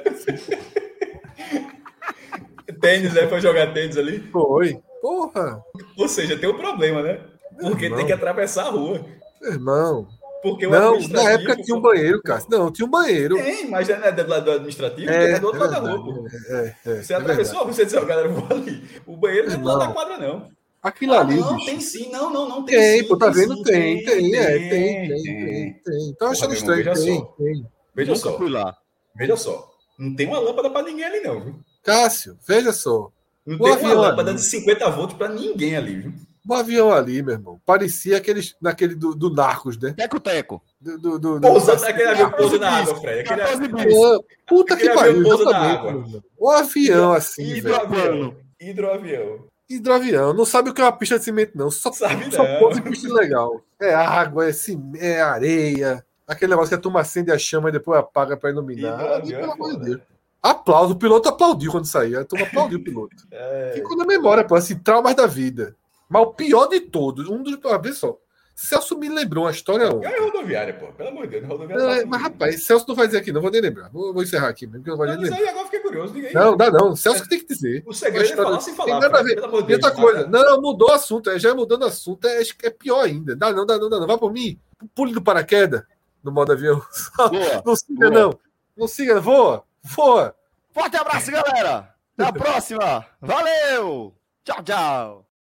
Tênis, né? Foi jogar tênis ali. Foi. Porra, Ou seja, tem um problema, né? Porque tem que atravessar a rua. irmão. Porque o Não, na época tinha um banheiro, cara. Não, tinha um banheiro. Tem, mas já não é do lado do administrativo, é, do outro lado da rua. é, é, Você é atravessou a rua, você disse, ó, galera, eu vou ali. O banheiro não é do lado Não. da quadra, não. Aquilo Ah, ali, não, bicho. tem sim, não, não, não tem Tem, sim, pô, tá vendo? sim, Tem, tem, é, tem, tem, tem, tem. Então achando Porra, estranho, irmão, tem, veja tem. Veja Nunca só, fui lá. veja só. Não tem uma lâmpada pra ninguém ali, não, viu? Cássio, veja só. Não O tem uma avião lâmpada ali. de 50 volts pra ninguém ali, viu? O avião ali, meu irmão, parecia aqueles, naquele do, do Narcos, né? Teco-teco. Do, do, do, do- Pousa, aquele avião pousa na 14 água, Fred. Aquele 14 bis. Ah, Puta que Aquele pariu, avião pousa na água. O avião assim, velho. hidroavião. Hidroavião. Hidroavião, não sabe o que é uma pista de cimento, não. Só, Sabe só não. em pista legal. É água, é, cim- é areia. Aquele negócio que a turma acende a chama e depois apaga pra iluminar. Pelo amor de. Deus. Aplauso, o piloto aplaudiu quando saiu. A turma aplaudiu o piloto. É, Ficou na memória, pô, assim, traumas da vida. Mas o pior de todos, um dos. Vê só. Celso me lembrou uma história ontem. é rodoviária, pô. Pelo amor de Deus, rodoviária. Não, tá é, tudo mas, bem. rapaz, Celso não vai dizer aqui, não vou nem lembrar. Vou, vou encerrar aqui, mesmo, porque não vai Não, nem mas lembrar. aí agora fiquei curioso. Aí. Não, dá não. Celso que tem que dizer. O segredo é História- falar sem falar. Tem nada a ver. Pelo amor de E outra Deus. coisa, não, mudou o assunto. é, Já mudando o assunto, é, é pior ainda. Dá não, dá não, dá não. Vai por mim. Pule do paraquedas no modo avião. Boa. Não siga, Boa. não. Não siga, voa. Voa. Forte abraço, galera. Até a próxima. Valeu. Tchau, tchau.